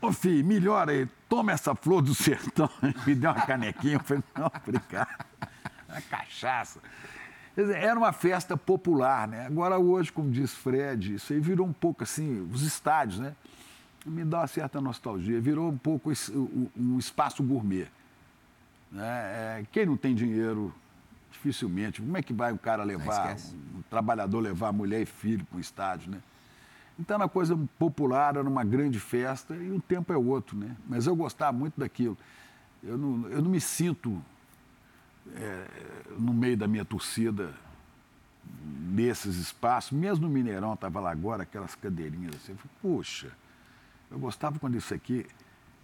ô filho, melhora aí, toma essa flor do sertão. *laughs* Me deu uma canequinha, eu falei, não, obrigado. *laughs* Uma cachaça. Dizer, era uma festa popular, né? Agora hoje, como diz Fred, isso aí virou um pouco assim, os estádios, né? Me dá uma certa nostalgia, virou um pouco um espaço gourmet. Né? É, quem não tem dinheiro dificilmente. Como é que vai o cara levar, um, um trabalhador levar mulher e filho para o estádio, né? Então era uma coisa popular, era uma grande festa e o tempo é outro, né? Mas eu gostava muito daquilo. Eu não, eu não me sinto é, no meio da minha torcida nesses espaços, mesmo no Mineirão, estava lá agora, aquelas cadeirinhas assim. Eu falei, Puxa, eu gostava quando isso aqui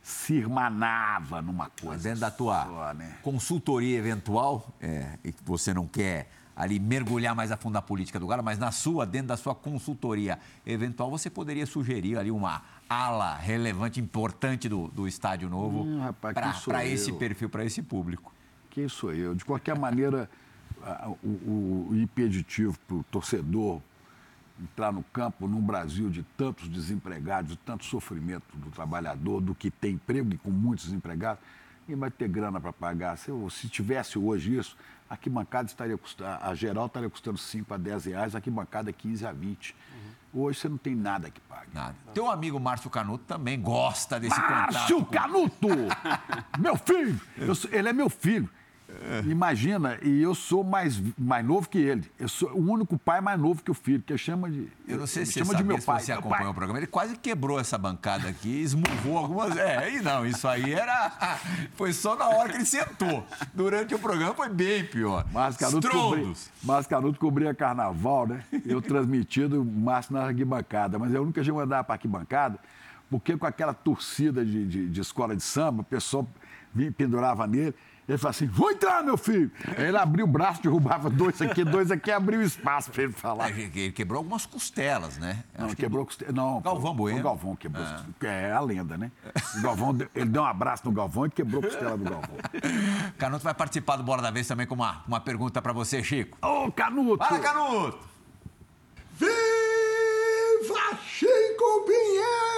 se irmanava numa coisa. Dentro da tua só, né? consultoria eventual, é, e que você não quer ali mergulhar mais a fundo na política do Galo, mas na sua, dentro da sua consultoria eventual, você poderia sugerir ali uma ala relevante, importante do, do Estádio Novo hum, para esse perfil, para esse público. Quem sou eu? De qualquer maneira, o, o, o impeditivo para o torcedor, entrar no campo num Brasil de tantos desempregados, de tanto sofrimento do trabalhador, do que tem emprego e com muitos desempregados, ninguém vai ter grana para pagar. Se, se tivesse hoje isso, a arquibancada estaria custando, a geral estaria custando 5 a 10 reais, a arquibancada 15 a 20. Uhum. Hoje você não tem nada que pague. Nada. Teu amigo Márcio Canuto também gosta desse Márcio contato. Márcio Canuto! *laughs* meu filho! Sou, ele é meu filho. Imagina, e eu sou mais, mais novo que ele. Eu sou o único pai mais novo que o filho, que chama de. Eu não sei se chama de meu pai. você acompanhou pai. o programa. Ele quase quebrou essa bancada aqui, esmurrou algumas. É, e não, isso aí era. *laughs* Foi só na hora que ele sentou. Durante o programa foi bem pior. Mas Canuto, cobria, carnaval, né? Eu transmitido o Márcio na arquibancada. Mas eu nunca tinha mandado para arquibancada, porque com aquela torcida de, de, de escola de samba, o pessoal pendurava nele. Ele falou assim: vou entrar, meu filho. Aí ele abriu o braço, derrubava dois aqui, dois aqui, abriu espaço para ele falar. Ele quebrou algumas costelas, né? Não, Acho quebrou costelas. Não, Galvão Bueno. O Galvão quebrou. Ah. É a lenda, né? O Galvão, ele deu um abraço no Galvão e quebrou a costela do Galvão. *laughs* Canuto vai participar do Bora da Vez também com uma, uma pergunta para você, Chico. Ô, Canuto! Fala, Canuto! Viva Chico Pinheiro!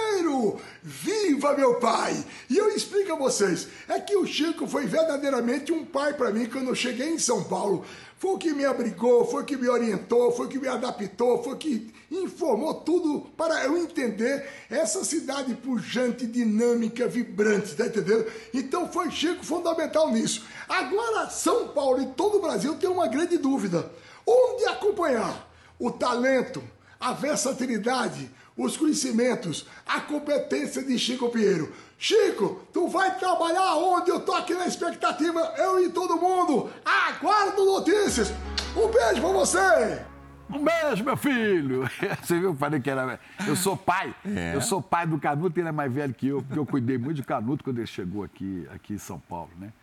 Viva meu pai! E eu explico a vocês, é que o Chico foi verdadeiramente um pai para mim quando eu cheguei em São Paulo. Foi o que me abrigou, foi o que me orientou, foi o que me adaptou, foi o que informou tudo para eu entender essa cidade pujante, dinâmica, vibrante, tá entendendo? Então foi Chico fundamental nisso. Agora, São Paulo e todo o Brasil tem uma grande dúvida: onde acompanhar o talento, a versatilidade, os conhecimentos, a competência de Chico Pinheiro. Chico, tu vai trabalhar onde? Eu tô aqui na expectativa, eu e todo mundo. Aguardo notícias. Um beijo pra você. Um beijo, meu filho! *laughs* Você viu? Eu falei que era. Eu sou pai. É. Eu sou pai do Canuto, ele é mais velho que eu, porque eu cuidei muito de Canuto quando ele chegou aqui, aqui em São Paulo, né?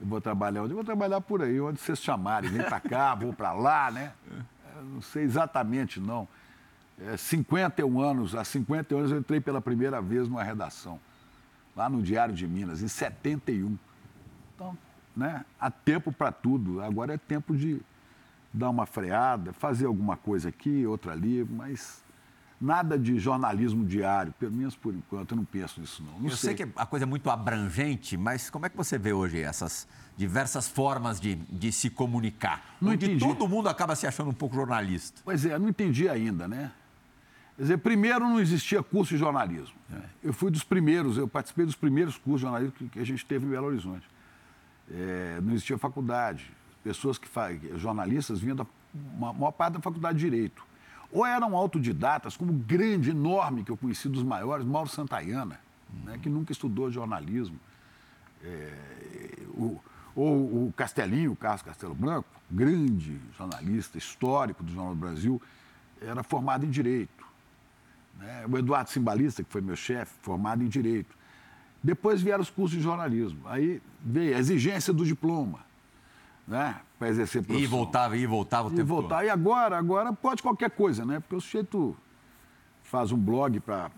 Eu vou trabalhar onde? Eu vou trabalhar por aí, onde vocês chamarem. Vem pra cá, vou pra lá, né? Eu não sei exatamente, não é, 51 anos, há 50 anos eu entrei pela primeira vez numa redação, lá no Diário de Minas, em 71. Então, né, há tempo para tudo. Agora é tempo de dar uma freada, fazer alguma coisa aqui, outra ali, mas Nada de jornalismo diário, pelo menos por enquanto, eu não penso nisso não. não eu sei. sei. que a coisa é muito abrangente, mas como é que você vê hoje essas diversas formas de, de se comunicar? Não onde entendi. todo mundo acaba se achando um pouco jornalista. Pois é, não entendi ainda, né? Quer dizer, primeiro não existia curso de jornalismo. Né? Eu fui dos primeiros, eu participei dos primeiros cursos de jornalismo que, a gente teve em Belo Horizonte. É, não existia faculdade. Pessoas que jornalistas vinham da uma, maior parte da faculdade de Direito. Ou eram autodidatas, como o grande, enorme, que eu conheci dos maiores, Mauro Santayana, né, que nunca estudou jornalismo. É, o, ou o Castelinho, o Carlos Castelo Branco, grande jornalista histórico do Jornal do Brasil, era formado em Direito. Né? O Eduardo Simbalista, que foi meu chefe, formado em Direito. Depois vieram os cursos de jornalismo. Aí veio a exigência do diploma né? Para exercer profissão. E voltava, e voltava o e tempo voltar. todo. E agora, agora pode qualquer coisa, né? Porque o sujeito faz um blog para,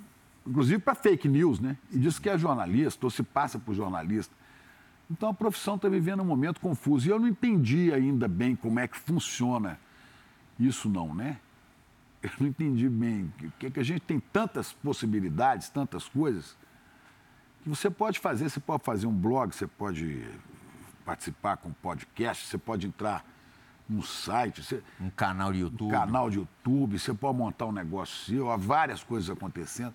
inclusive para fake news, né? E diz que é jornalista ou se passa por jornalista. Então a profissão está vivendo um momento confuso. E eu não entendi ainda bem como é que funciona isso não, né? Eu não entendi bem. Porque que a gente tem tantas possibilidades, tantas coisas, que você pode fazer, você pode fazer um blog, você pode participar com podcast, você pode entrar no site. Você, um canal de YouTube. Um canal de YouTube, você pode montar um negócio seu, há várias coisas acontecendo,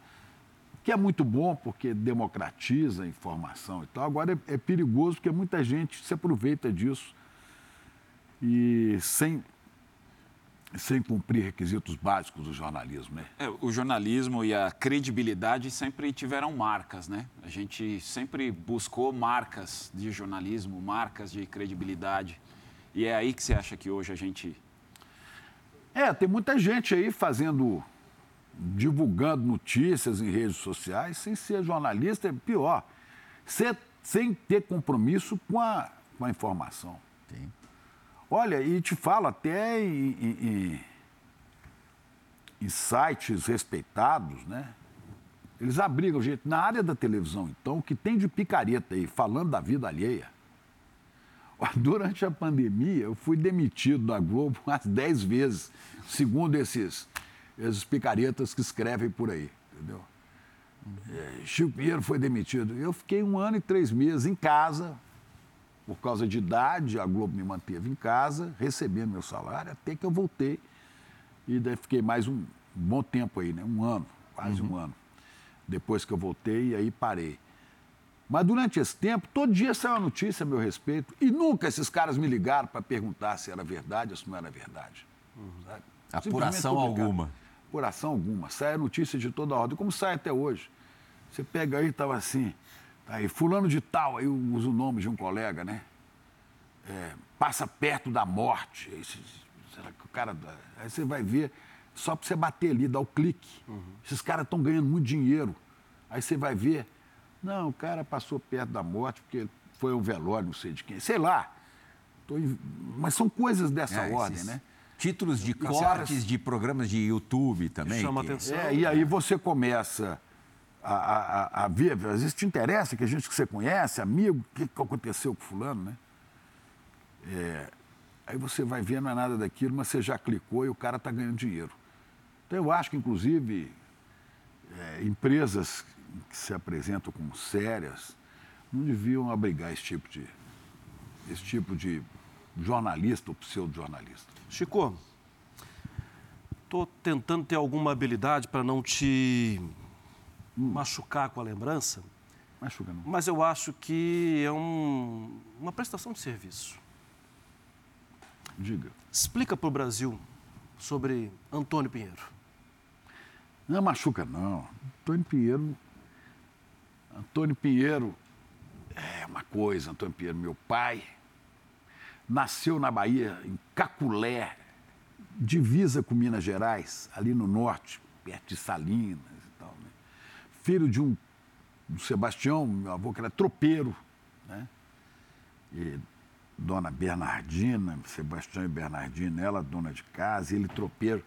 que é muito bom porque democratiza a informação e tal. Agora é, é perigoso porque muita gente se aproveita disso e sem sem cumprir requisitos básicos do jornalismo, né? É, o jornalismo e a credibilidade sempre tiveram marcas, né? A gente sempre buscou marcas de jornalismo, marcas de credibilidade. E é aí que você acha que hoje a gente... É, tem muita gente aí fazendo, divulgando notícias em redes sociais sem ser jornalista, é pior. Ser, sem ter compromisso com a, com a informação. Tem. Olha, e te falo até em, sites respeitados, né? Eles abrigam gente. Na área da televisão, então, o que tem de picareta aí, falando da vida alheia. *laughs* Durante a pandemia, eu fui demitido da Globo *laughs* umas 10 vezes, segundo esses, esses picaretas que escrevem por aí, entendeu? É, Chico Pinheiro foi demitido. Eu fiquei um ano e três meses em casa, por causa de idade, a Globo me manteve em casa, recebendo meu salário, até que eu voltei. E daí fiquei mais um bom tempo aí, né? Um ano, quase uhum. um ano. Depois que eu voltei, e aí parei. Mas durante esse tempo, todo dia saiu uma notícia a meu respeito. E nunca esses caras me ligaram para perguntar se era verdade ou se não era verdade. Uhum. Apuração alguma. Apuração alguma. Sai a notícia de toda a ordem, como sai até hoje. Você pega aí, estava assim, Aí, fulano de tal, aí eu uso o nome de um colega, né? É, passa perto da morte. Aí, será que o cara. Aí você vai ver, só para você bater ali, dar o clique. Uhum. Esses caras estão ganhando muito dinheiro. Aí você vai ver, não, o cara passou perto da morte porque foi um velório, não sei de quem. Sei lá. Tô, mas são coisas dessa é, ordem, né? Títulos de cortes de programas de YouTube também. Chama que... atenção. É, e aí você começa a, a, a, às vezes te interessa, que a gente que você conhece, amigo, o que, que aconteceu com fulano, né? É, aí você vai ver, não é nada daquilo, mas você já clicou e o cara está ganhando dinheiro. Então eu acho que, inclusive, é, empresas que se apresentam como sérias não deviam abrigar esse tipo de, esse tipo de jornalista ou pseudo-jornalista. Chico, estou tentando ter alguma habilidade para não te machucar com a lembrança. Machuca não. Mas eu acho que é um, uma prestação de serviço. Diga. Explica para o Brasil sobre Antônio Pinheiro. Não machuca, não. Antônio Pinheiro. Antônio Pinheiro é uma coisa, Antônio Pinheiro, meu pai, nasceu na Bahia, em Caculé, divisa com Minas Gerais, ali no norte, perto de Salinas filho de um do Sebastião, meu avô, que era tropeiro, né? E dona Bernardina, Sebastião e Bernardina, ela dona de casa, ele tropeiro,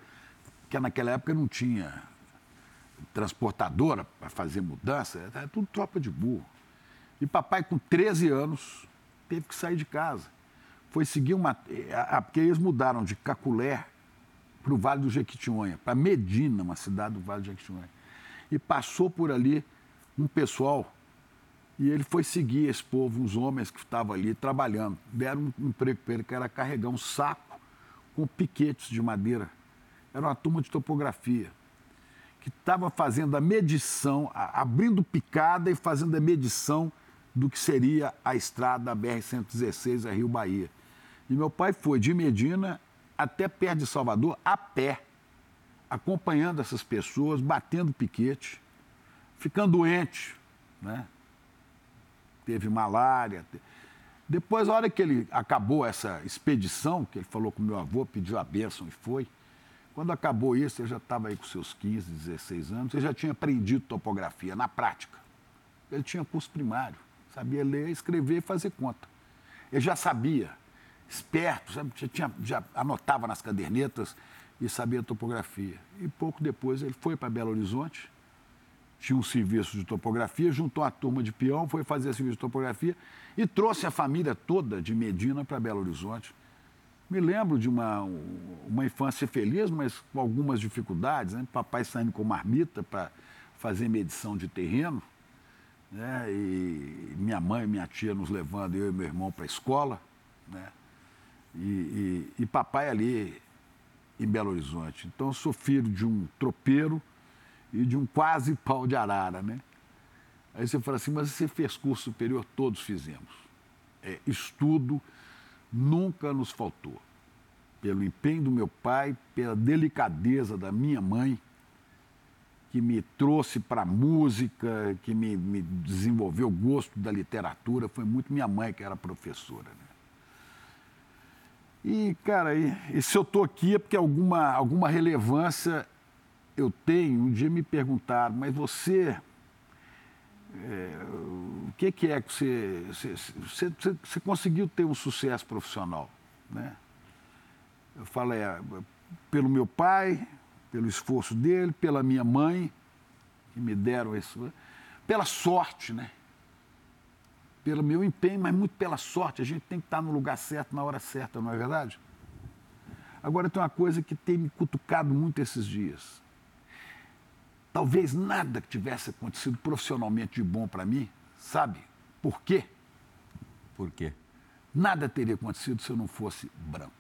que naquela época não tinha transportadora para fazer mudança, era tudo tropa de burro. E papai, com 13 anos, teve que sair de casa. Foi seguir uma. Porque eles mudaram de Caculé para o Vale do Jequitinhonha, para Medina, uma cidade do Vale do Jequitinhonha. E passou por ali um pessoal e ele foi seguir esse povo, uns homens que estavam ali trabalhando. Deram um emprego para ele, que era carregar um saco com piquetes de madeira. Era uma turma de topografia que estava fazendo a medição, abrindo picada e fazendo a medição do que seria a estrada BR-116 a Rio Bahia. E meu pai foi de Medina até perto de Salvador, a pé, acompanhando essas pessoas, batendo piquete, ficando doente, né? Teve malária. Depois, a hora que ele acabou essa expedição, que ele falou com meu avô, pediu a bênção e foi, quando acabou isso, ele já estava aí com seus 15, 16 anos, ele já tinha aprendido topografia na prática. Ele tinha curso primário, sabia ler, escrever e fazer conta. Ele já sabia, esperto? Já, tinha- já anotava nas cadernetas e sabia topografia. E pouco depois ele foi para Belo Horizonte, tinha um serviço de topografia, juntou a turma de peão, foi fazer serviço de topografia e trouxe a família toda de Medina para Belo Horizonte. Me lembro de uma, uma infância feliz, mas com algumas dificuldades. Né? Papai saindo com marmita para fazer medição de terreno, né? e minha mãe e minha tia nos levando, eu e meu irmão, para a escola. Né? E, e- e papai ali em Belo Horizonte. Então, eu sou filho de um tropeiro e de um quase pau de arara. Né? Aí você fala assim, mas você fez curso superior? Todos fizemos. É, estudo nunca nos faltou. Pelo empenho do meu pai, pela delicadeza da minha mãe, que me trouxe para a música, que me, me desenvolveu o gosto da literatura, foi muito minha mãe que era professora. Né? E, cara, e, e se eu estou aqui é porque alguma, alguma relevância eu tenho. Um dia me perguntaram, mas você o que, que é que você, você, você, você- você conseguiu ter um sucesso profissional, né? Eu falei, é, pelo meu pai, pelo esforço dele, pela minha mãe, que me deram isso, pela sorte, né? Pelo meu empenho, mas muito pela sorte. A gente tem que estar no lugar certo, na hora certa, não é verdade? Agora tem uma coisa que tem me cutucado muito esses dias talvez nada que tivesse acontecido profissionalmente de bom para mim, sabe? Por quê? Por quê? Nada teria acontecido se eu não fosse branco.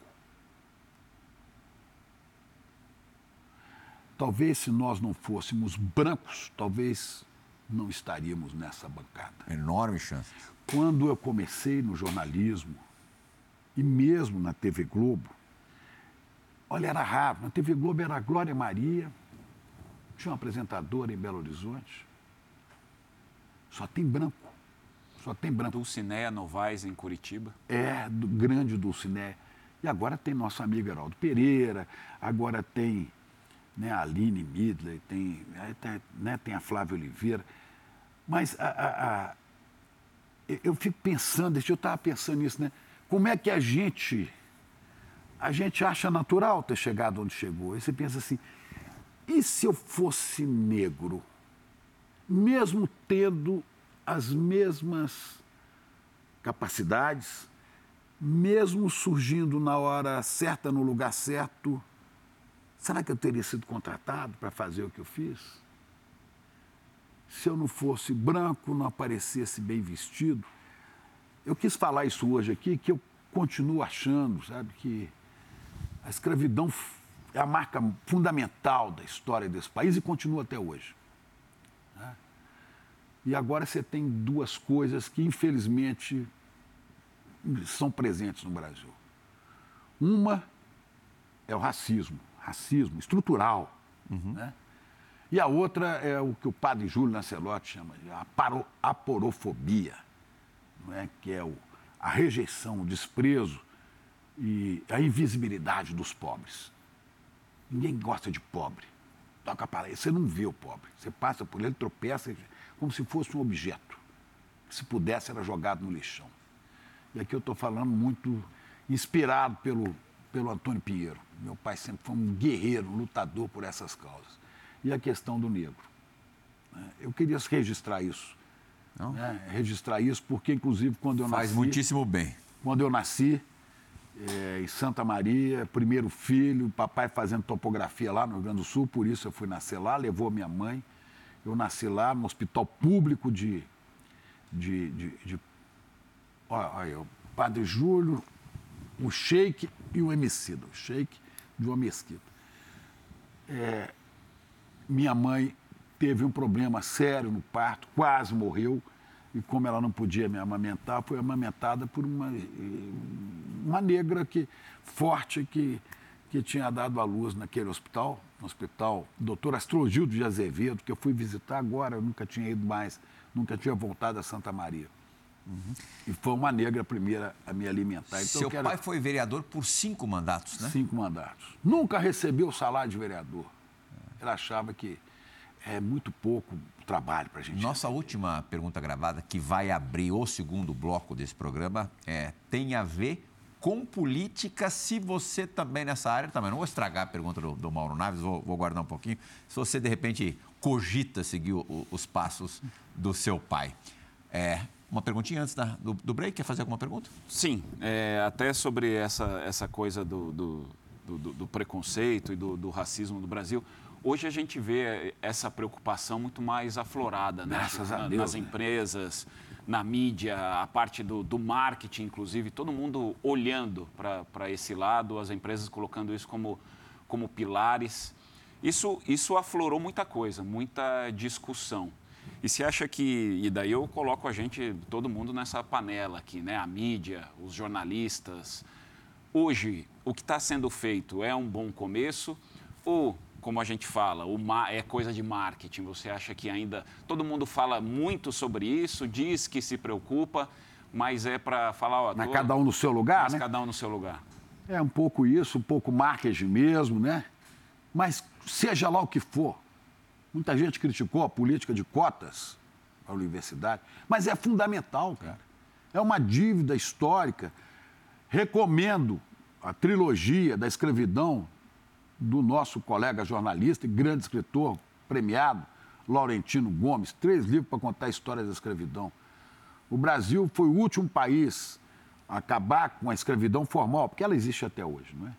Talvez se nós não fôssemos brancos, talvez não estaríamos nessa bancada. Enorme chance. Quando eu comecei no jornalismo, e mesmo na TV Globo, olha, era raro. Na TV Globo era a Glória Maria, tinha uma apresentadora em Belo Horizonte. Só tem branco. Só tem branco. Dulcinéia Novaes em Curitiba. É, do grande Dulciné. E agora tem nosso amigo Heraldo Pereira, agora tem né, a Aline aí tem, né, tem a Flávia Oliveira. Mas a- a- a- eu- fico pensando, eu estava pensando nisso, né? Como é que a gente, a gente acha natural ter chegado onde chegou? Aí você pensa assim, e se eu fosse negro, mesmo tendo as mesmas capacidades, mesmo surgindo na hora certa, no lugar certo, será que eu teria sido contratado para fazer o que eu fiz? Se eu não fosse branco, não aparecesse bem vestido. Eu quis falar isso hoje aqui, que eu continuo achando, sabe, que a escravidão é a marca fundamental da história desse país e continua até hoje. né? E agora você tem duas coisas que, infelizmente, são presentes no Brasil. Uma é o racismo, racismo estrutural. Né? E a outra é o que o padre Júlio Lancelotti chama de aporofobia, não é? que é o, a rejeição, o desprezo e a invisibilidade dos pobres. Ninguém gosta de pobre. Toca para você não vê o pobre. Você passa por ele, tropeça, como se fosse um objeto. Se pudesse, era jogado no lixão. E aqui eu estou falando muito inspirado pelo, pelo Antônio Pinheiro. Meu pai sempre foi um guerreiro, um lutador por essas causas. E a questão do negro. né? Eu queria registrar isso. Né? Registrar isso porque, inclusive, quando eu Faz nasci... muitíssimo bem. Quando eu nasci, é, em Santa Maria, primeiro filho, papai fazendo topografia lá no Rio Grande do Sul, por isso eu fui nascer lá, levou minha mãe. Eu nasci lá no hospital público de. de, de, de olha, olha, o Padre Júlio, o Sheik e o Emicida, o Sheik de uma mesquita. É, minha mãe teve um problema sério no parto, quase morreu e como ela não podia me amamentar, foi amamentada por uma, uma negra que, forte que, que tinha dado à luz naquele hospital, no hospital doutor Astrogildo de Azevedo, que eu fui visitar agora, eu nunca tinha ido mais, nunca tinha voltado a Santa Maria. Uhum. E foi uma negra a primeira a me alimentar. Então, Seu quero... pai foi vereador por cinco mandatos, né? Cinco mandatos. Nunca recebeu o salário de vereador. Ele achava que é muito pouco trabalho para a gente. Nossa última pergunta gravada, que vai abrir o segundo bloco desse programa, é, tem a ver com política, se você também nessa área, também não vou estragar a pergunta do, do Mauro Naves, vou, vou, guardar um pouquinho, se você de repente cogita seguir o, o, os passos do seu pai. É, uma perguntinha antes da, do, do, break, quer fazer alguma pergunta? Sim, é, até sobre essa, essa coisa do, do, do preconceito e do racismo do Brasil. Hoje a gente vê essa preocupação muito mais aflorada, né? Graças a Deus, nas né? empresas, na mídia, a parte do, do marketing, inclusive, todo mundo olhando para esse lado, as empresas colocando isso como, como pilares. Isso, isso aflorou muita coisa, muita discussão. E se acha que. E daí eu coloco a gente, todo mundo nessa panela aqui, né? A mídia, os jornalistas. Hoje, o que está sendo feito é um bom começo ou como a gente fala, é coisa de marketing. Você acha que ainda todo mundo fala muito sobre isso, diz que se preocupa, mas é para falar, ó, mas cada um no seu lugar, mas né? cada um no seu lugar. É um pouco isso, um pouco marketing mesmo, né? Mas seja lá o que for. Muita gente criticou a política de cotas para a universidade, mas é fundamental, cara. É uma dívida histórica. Recomendo a trilogia da escravidão do nosso colega jornalista e grande escritor premiado, Laurentino Gomes, três livros para contar a história da escravidão. O Brasil foi o último país a acabar com a escravidão formal, porque ela existe até hoje, não é?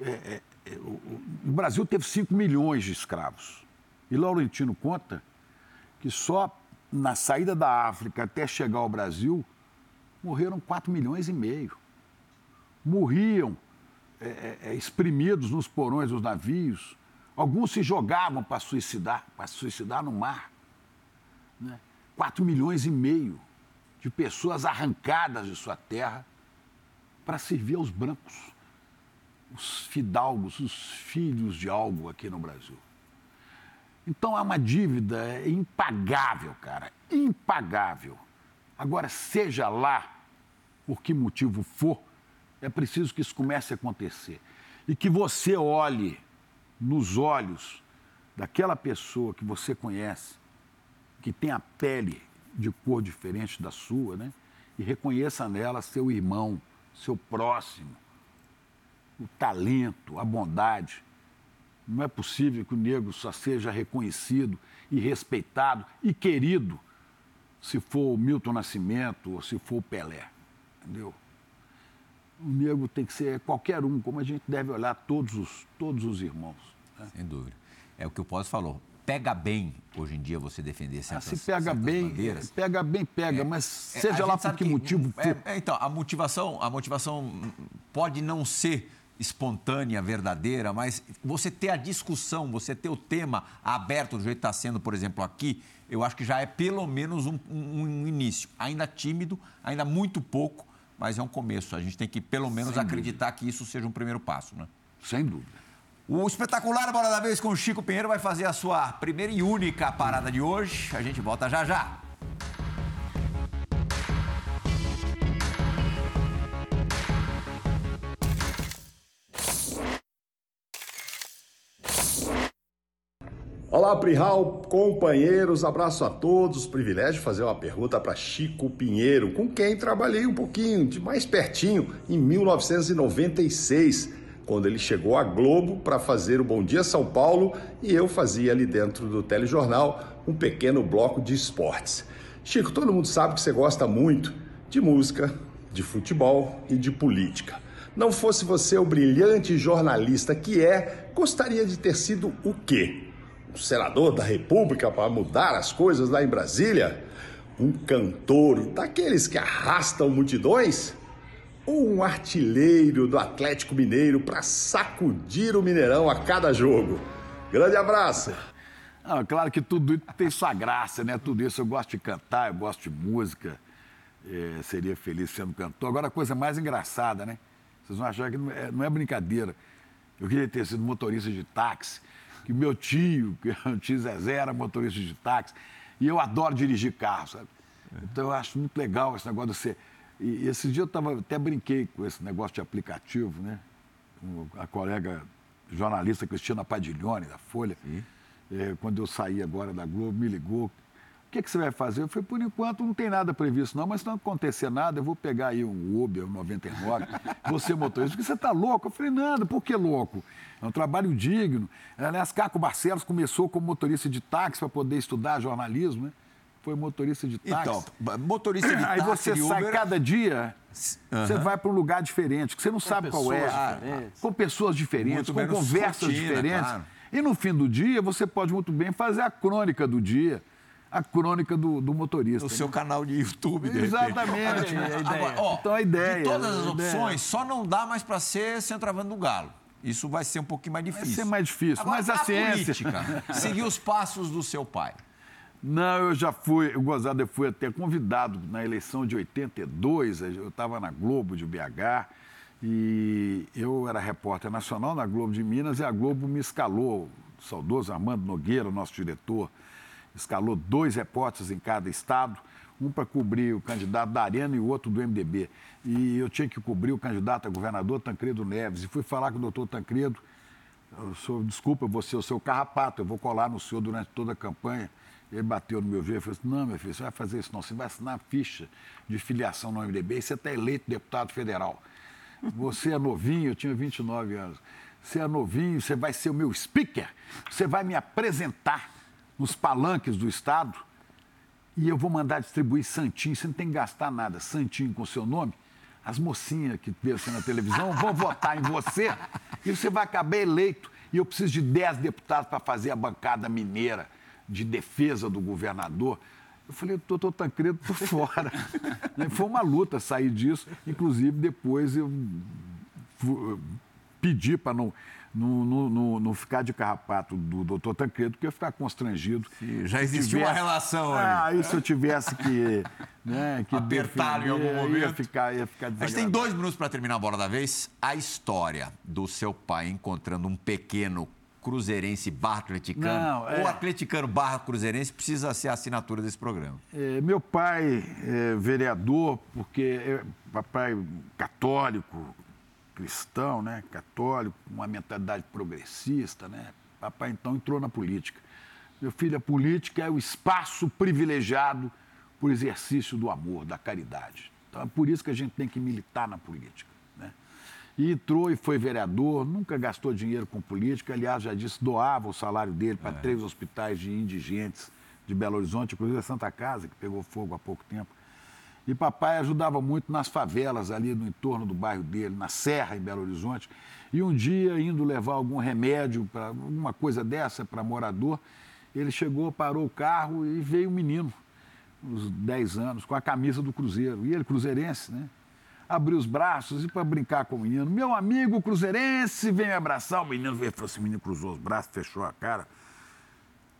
é, é, é o, o, Brasil teve 5 milhões de escravos. E Laurentino conta que só na saída da África até chegar ao Brasil morreram 4 milhões e meio. Morriam é, é, é, exprimidos nos porões dos navios. Alguns se jogavam para suicidar, para suicidar no mar. Né? 4 milhões e meio de pessoas arrancadas de sua terra para servir aos brancos, os fidalgos, os filhos de algo aqui no Brasil. Então há uma dívida impagável, cara, impagável. Agora, seja lá por que motivo for, é preciso que isso comece a acontecer. E que você olhe nos olhos daquela pessoa que você conhece, que tem a pele de cor diferente da sua, né? E reconheça nela seu irmão, seu próximo, o talento, a bondade. Não é possível que o negro só seja reconhecido e respeitado e querido se for o Milton Nascimento ou se for o Pelé. Entendeu? O negro tem que ser qualquer um, como a gente deve olhar todos os, todos os irmãos. Né? Sem dúvida. É o que o Pós falou. Pega bem, hoje em dia, você defender certas, ah, se pega bem, bandeiras. pega bem, pega, é, mas é, seja lá por que, que motivo é, for. É, então, a motivação, a motivação pode não ser espontânea, verdadeira, mas você ter a discussão, você ter o tema aberto do jeito que está sendo, por exemplo, aqui, eu acho que já é pelo menos um, um, um início. Ainda tímido, ainda muito pouco, mas é um começo. A gente tem que, pelo menos, Sem acreditar dúvida. que isso seja um primeiro passo, né? Sem dúvida. O espetacular Bola da Vez com o Chico Pinheiro vai fazer a sua primeira e única parada de hoje. A gente volta já já. Olá, Prihal, companheiros, abraço a todos. Privilégio fazer uma pergunta para Chico Pinheiro, com quem trabalhei um pouquinho, de mais pertinho, em 1996, quando ele chegou à Globo para fazer o Bom Dia São Paulo e eu fazia ali dentro do telejornal um pequeno bloco de esportes. Chico, todo mundo sabe que você gosta muito de música, de futebol e de política. Não fosse você o brilhante jornalista que é, gostaria de ter sido o quê? Senador da República para mudar as coisas lá em Brasília? Um cantor daqueles que arrastam multidões? Ou um artilheiro do Atlético Mineiro para sacudir o Mineirão a cada jogo? Grande abraço! Ah, claro que tudo tem sua graça, né? Tudo isso. Eu gosto de cantar, eu gosto de música. É, seria feliz sendo cantor. Agora, a coisa mais engraçada, né? Vocês vão achar que não é, não é brincadeira. Eu queria ter sido motorista de táxi, que meu tio, que o tio Zezé, era motorista de táxi. E eu adoro dirigir carro, sabe? Então eu acho muito legal esse negócio de ser. E esse dia eu tava, até brinquei com esse negócio de aplicativo, né? Com a colega jornalista Cristina Padiglione, da Folha. É, quando eu saí agora da Globo, me ligou. O que, que você vai fazer? Eu falei, por enquanto não tem nada previsto, não, mas se não acontecer nada, eu vou pegar aí um Uber 99, *laughs* você motorista, porque você está louco? Eu falei, nada, por que louco? É um trabalho digno. Aliás, Caco Barcelos começou como motorista de táxi para poder estudar jornalismo, né? Foi motorista de táxi. Então, motorista de *laughs* táxi Aí você sai Uber... cada dia, você vai para um lugar diferente, que você não sabe qual é. pessoas diferentes. Com pessoas diferentes, Muito com conversas rotina, diferentes. claro. E no fim do dia, você pode muito bem fazer a crônica do dia, a crônica do, do motorista. No seu canal de YouTube, de repente. Exatamente. Agora, ó, Então a ideia. de todas as a ideia. opções, só não dá mais para ser centroavante do Galo. Isso vai ser um pouquinho mais difícil. ser mais difícil, Agora, mas a ciência- política, *laughs* seguir os passos do seu pai. Não, eu já fui, eu gozado, eu fui até convidado na eleição de 82, eu estava na Globo de BH e eu era repórter nacional na Globo de Minas e a Globo me escalou, o saudoso Armando Nogueira, nosso diretor, escalou dois repórteres em cada estado, um para cobrir o candidato da Arena e o outro do MDB. E eu tinha que cobrir o candidato a governador Tancredo Neves e fui falar com o doutor Tancredo, sou, desculpa, vou ser o seu carrapato, eu vou colar no senhor durante toda a campanha. Ele bateu no meu joelho e falou assim, não, meu filho, você vai fazer isso não, você vai assinar a ficha de filiação no MDB e você está eleito deputado federal. Você é novinho, eu tinha 29 anos. Você é novinho, você vai ser o meu speaker, você vai me apresentar nos palanques do Estado e eu vou mandar distribuir santinho, você não tem que gastar nada, santinho com seu nome. As mocinhas que vê você na televisão vão votar em você e você vai acabar eleito. E eu preciso de 10 deputados para fazer a bancada mineira de defesa do governador. Eu falei, doutor Tancredo, tô fora. *laughs* Foi uma luta sair disso. Inclusive, depois eu fu- pedi para não, não, não, não- ficar de carrapato do doutor Tancredo, porque eu ia ficar constrangido. já Se existiu uma relação. Ah, e se eu tivesse que, *laughs* né, que Apertá-lo em algum defender, Ia momento. ficar, ia ficar A gente tem dois minutos para terminar a bola da vez. A história do seu pai encontrando um pequeno cruzeirense barra atleticano Não, é. ou atleticano barra cruzeirense precisa ser a assinatura desse programa. É, meu pai é vereador, porque é papai católico, cristão, né? Católico, uma mentalidade progressista, né? Papai então entrou na política. Meu filho, a política é o espaço privilegiado por exercício do amor, da caridade. Então é por isso que a gente tem que militar na política. Né? E entrou e foi vereador, nunca gastou dinheiro com política, aliás, já disse, doava o salário dele para três hospitais de indigentes de Belo Horizonte, inclusive a Santa Casa, que pegou fogo há pouco tempo. E papai ajudava muito nas favelas ali no entorno do bairro dele, na Serra, em Belo Horizonte. E um dia, indo levar algum remédio, para alguma coisa dessa para morador, ele chegou, parou o carro e veio um menino, uns 10 anos, com a camisa do Cruzeiro. E ele, cruzeirense, né? Abriu os braços e para brincar com o menino, meu amigo cruzeirense, vem me abraçar. O menino veio, falou assim, o menino cruzou os braços, fechou a cara.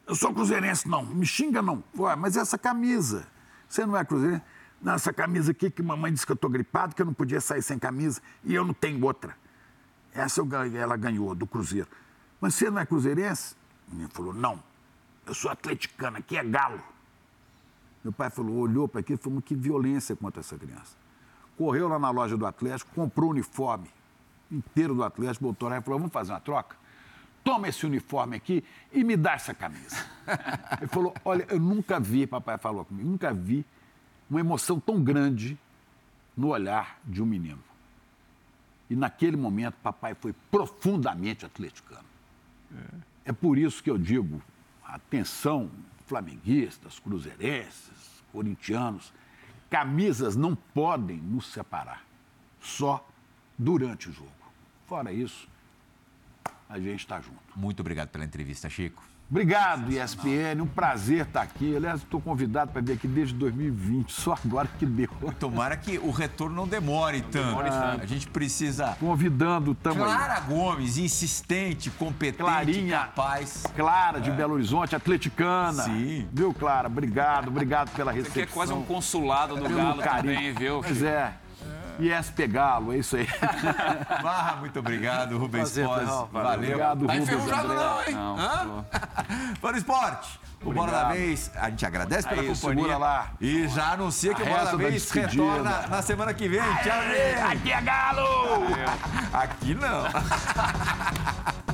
Eu sou cruzeirense, não. Me xinga, não. Ué, mas essa camisa, você não é cruzeirense? Não, essa camisa aqui que mamãe disse que eu estou gripado, que eu não podia sair sem camisa, e eu não tenho outra. Essa eu ela ganhou, do Cruzeiro. Mas você não é cruzeirense? O menino falou, não. Eu sou atleticano, aqui é galo. Meu pai falou, olhou para aquilo e falou, que violência contra essa criança. Correu lá na loja do Atlético, comprou o uniforme inteiro do Atlético, botou lá e falou, vamos fazer uma troca? Toma esse uniforme aqui e me dá essa camisa. *laughs* Ele falou, olha, eu nunca vi, papai falou comigo, nunca vi uma emoção tão grande no olhar de um menino. E naquele momento, papai foi profundamente atleticano. É por isso que eu digo, atenção, flamenguistas, cruzeirenses, corintianos, camisas não podem nos separar. Só durante o jogo. Fora isso, a gente está junto. Muito obrigado pela entrevista, Chico. Obrigado, ESPN. Um prazer estar aqui. Aliás, estou convidado para vir aqui desde 2020, só agora que deu. Tomara que o retorno não demore tanto. demore tanto. A gente precisa. Convidando, tamo aí. Clara Gomes, insistente, competente, Clarinha. capaz. Clara, de Belo Horizonte, atleticana. Sim. Viu, Clara? Obrigado, obrigado pela Isso recepção. aqui é quase um consulado do pelo Galo carinho. também, viu? Pois é. ESP Galo, é isso aí. *laughs* Barra, muito obrigado, Rubens Prazer, Pós. Ferral. Valeu. Obrigado, tá Rubens, enferrujado André. não, hein? Não, Hã? Para *laughs* o esporte. O Bola da. Vez, a gente agradece pela Aí, companhia. segura lá. E já anuncia que A o Bola da Vez retorna na semana que vem. Tchau, gente. Aqui é Galo! Aqui não. *laughs*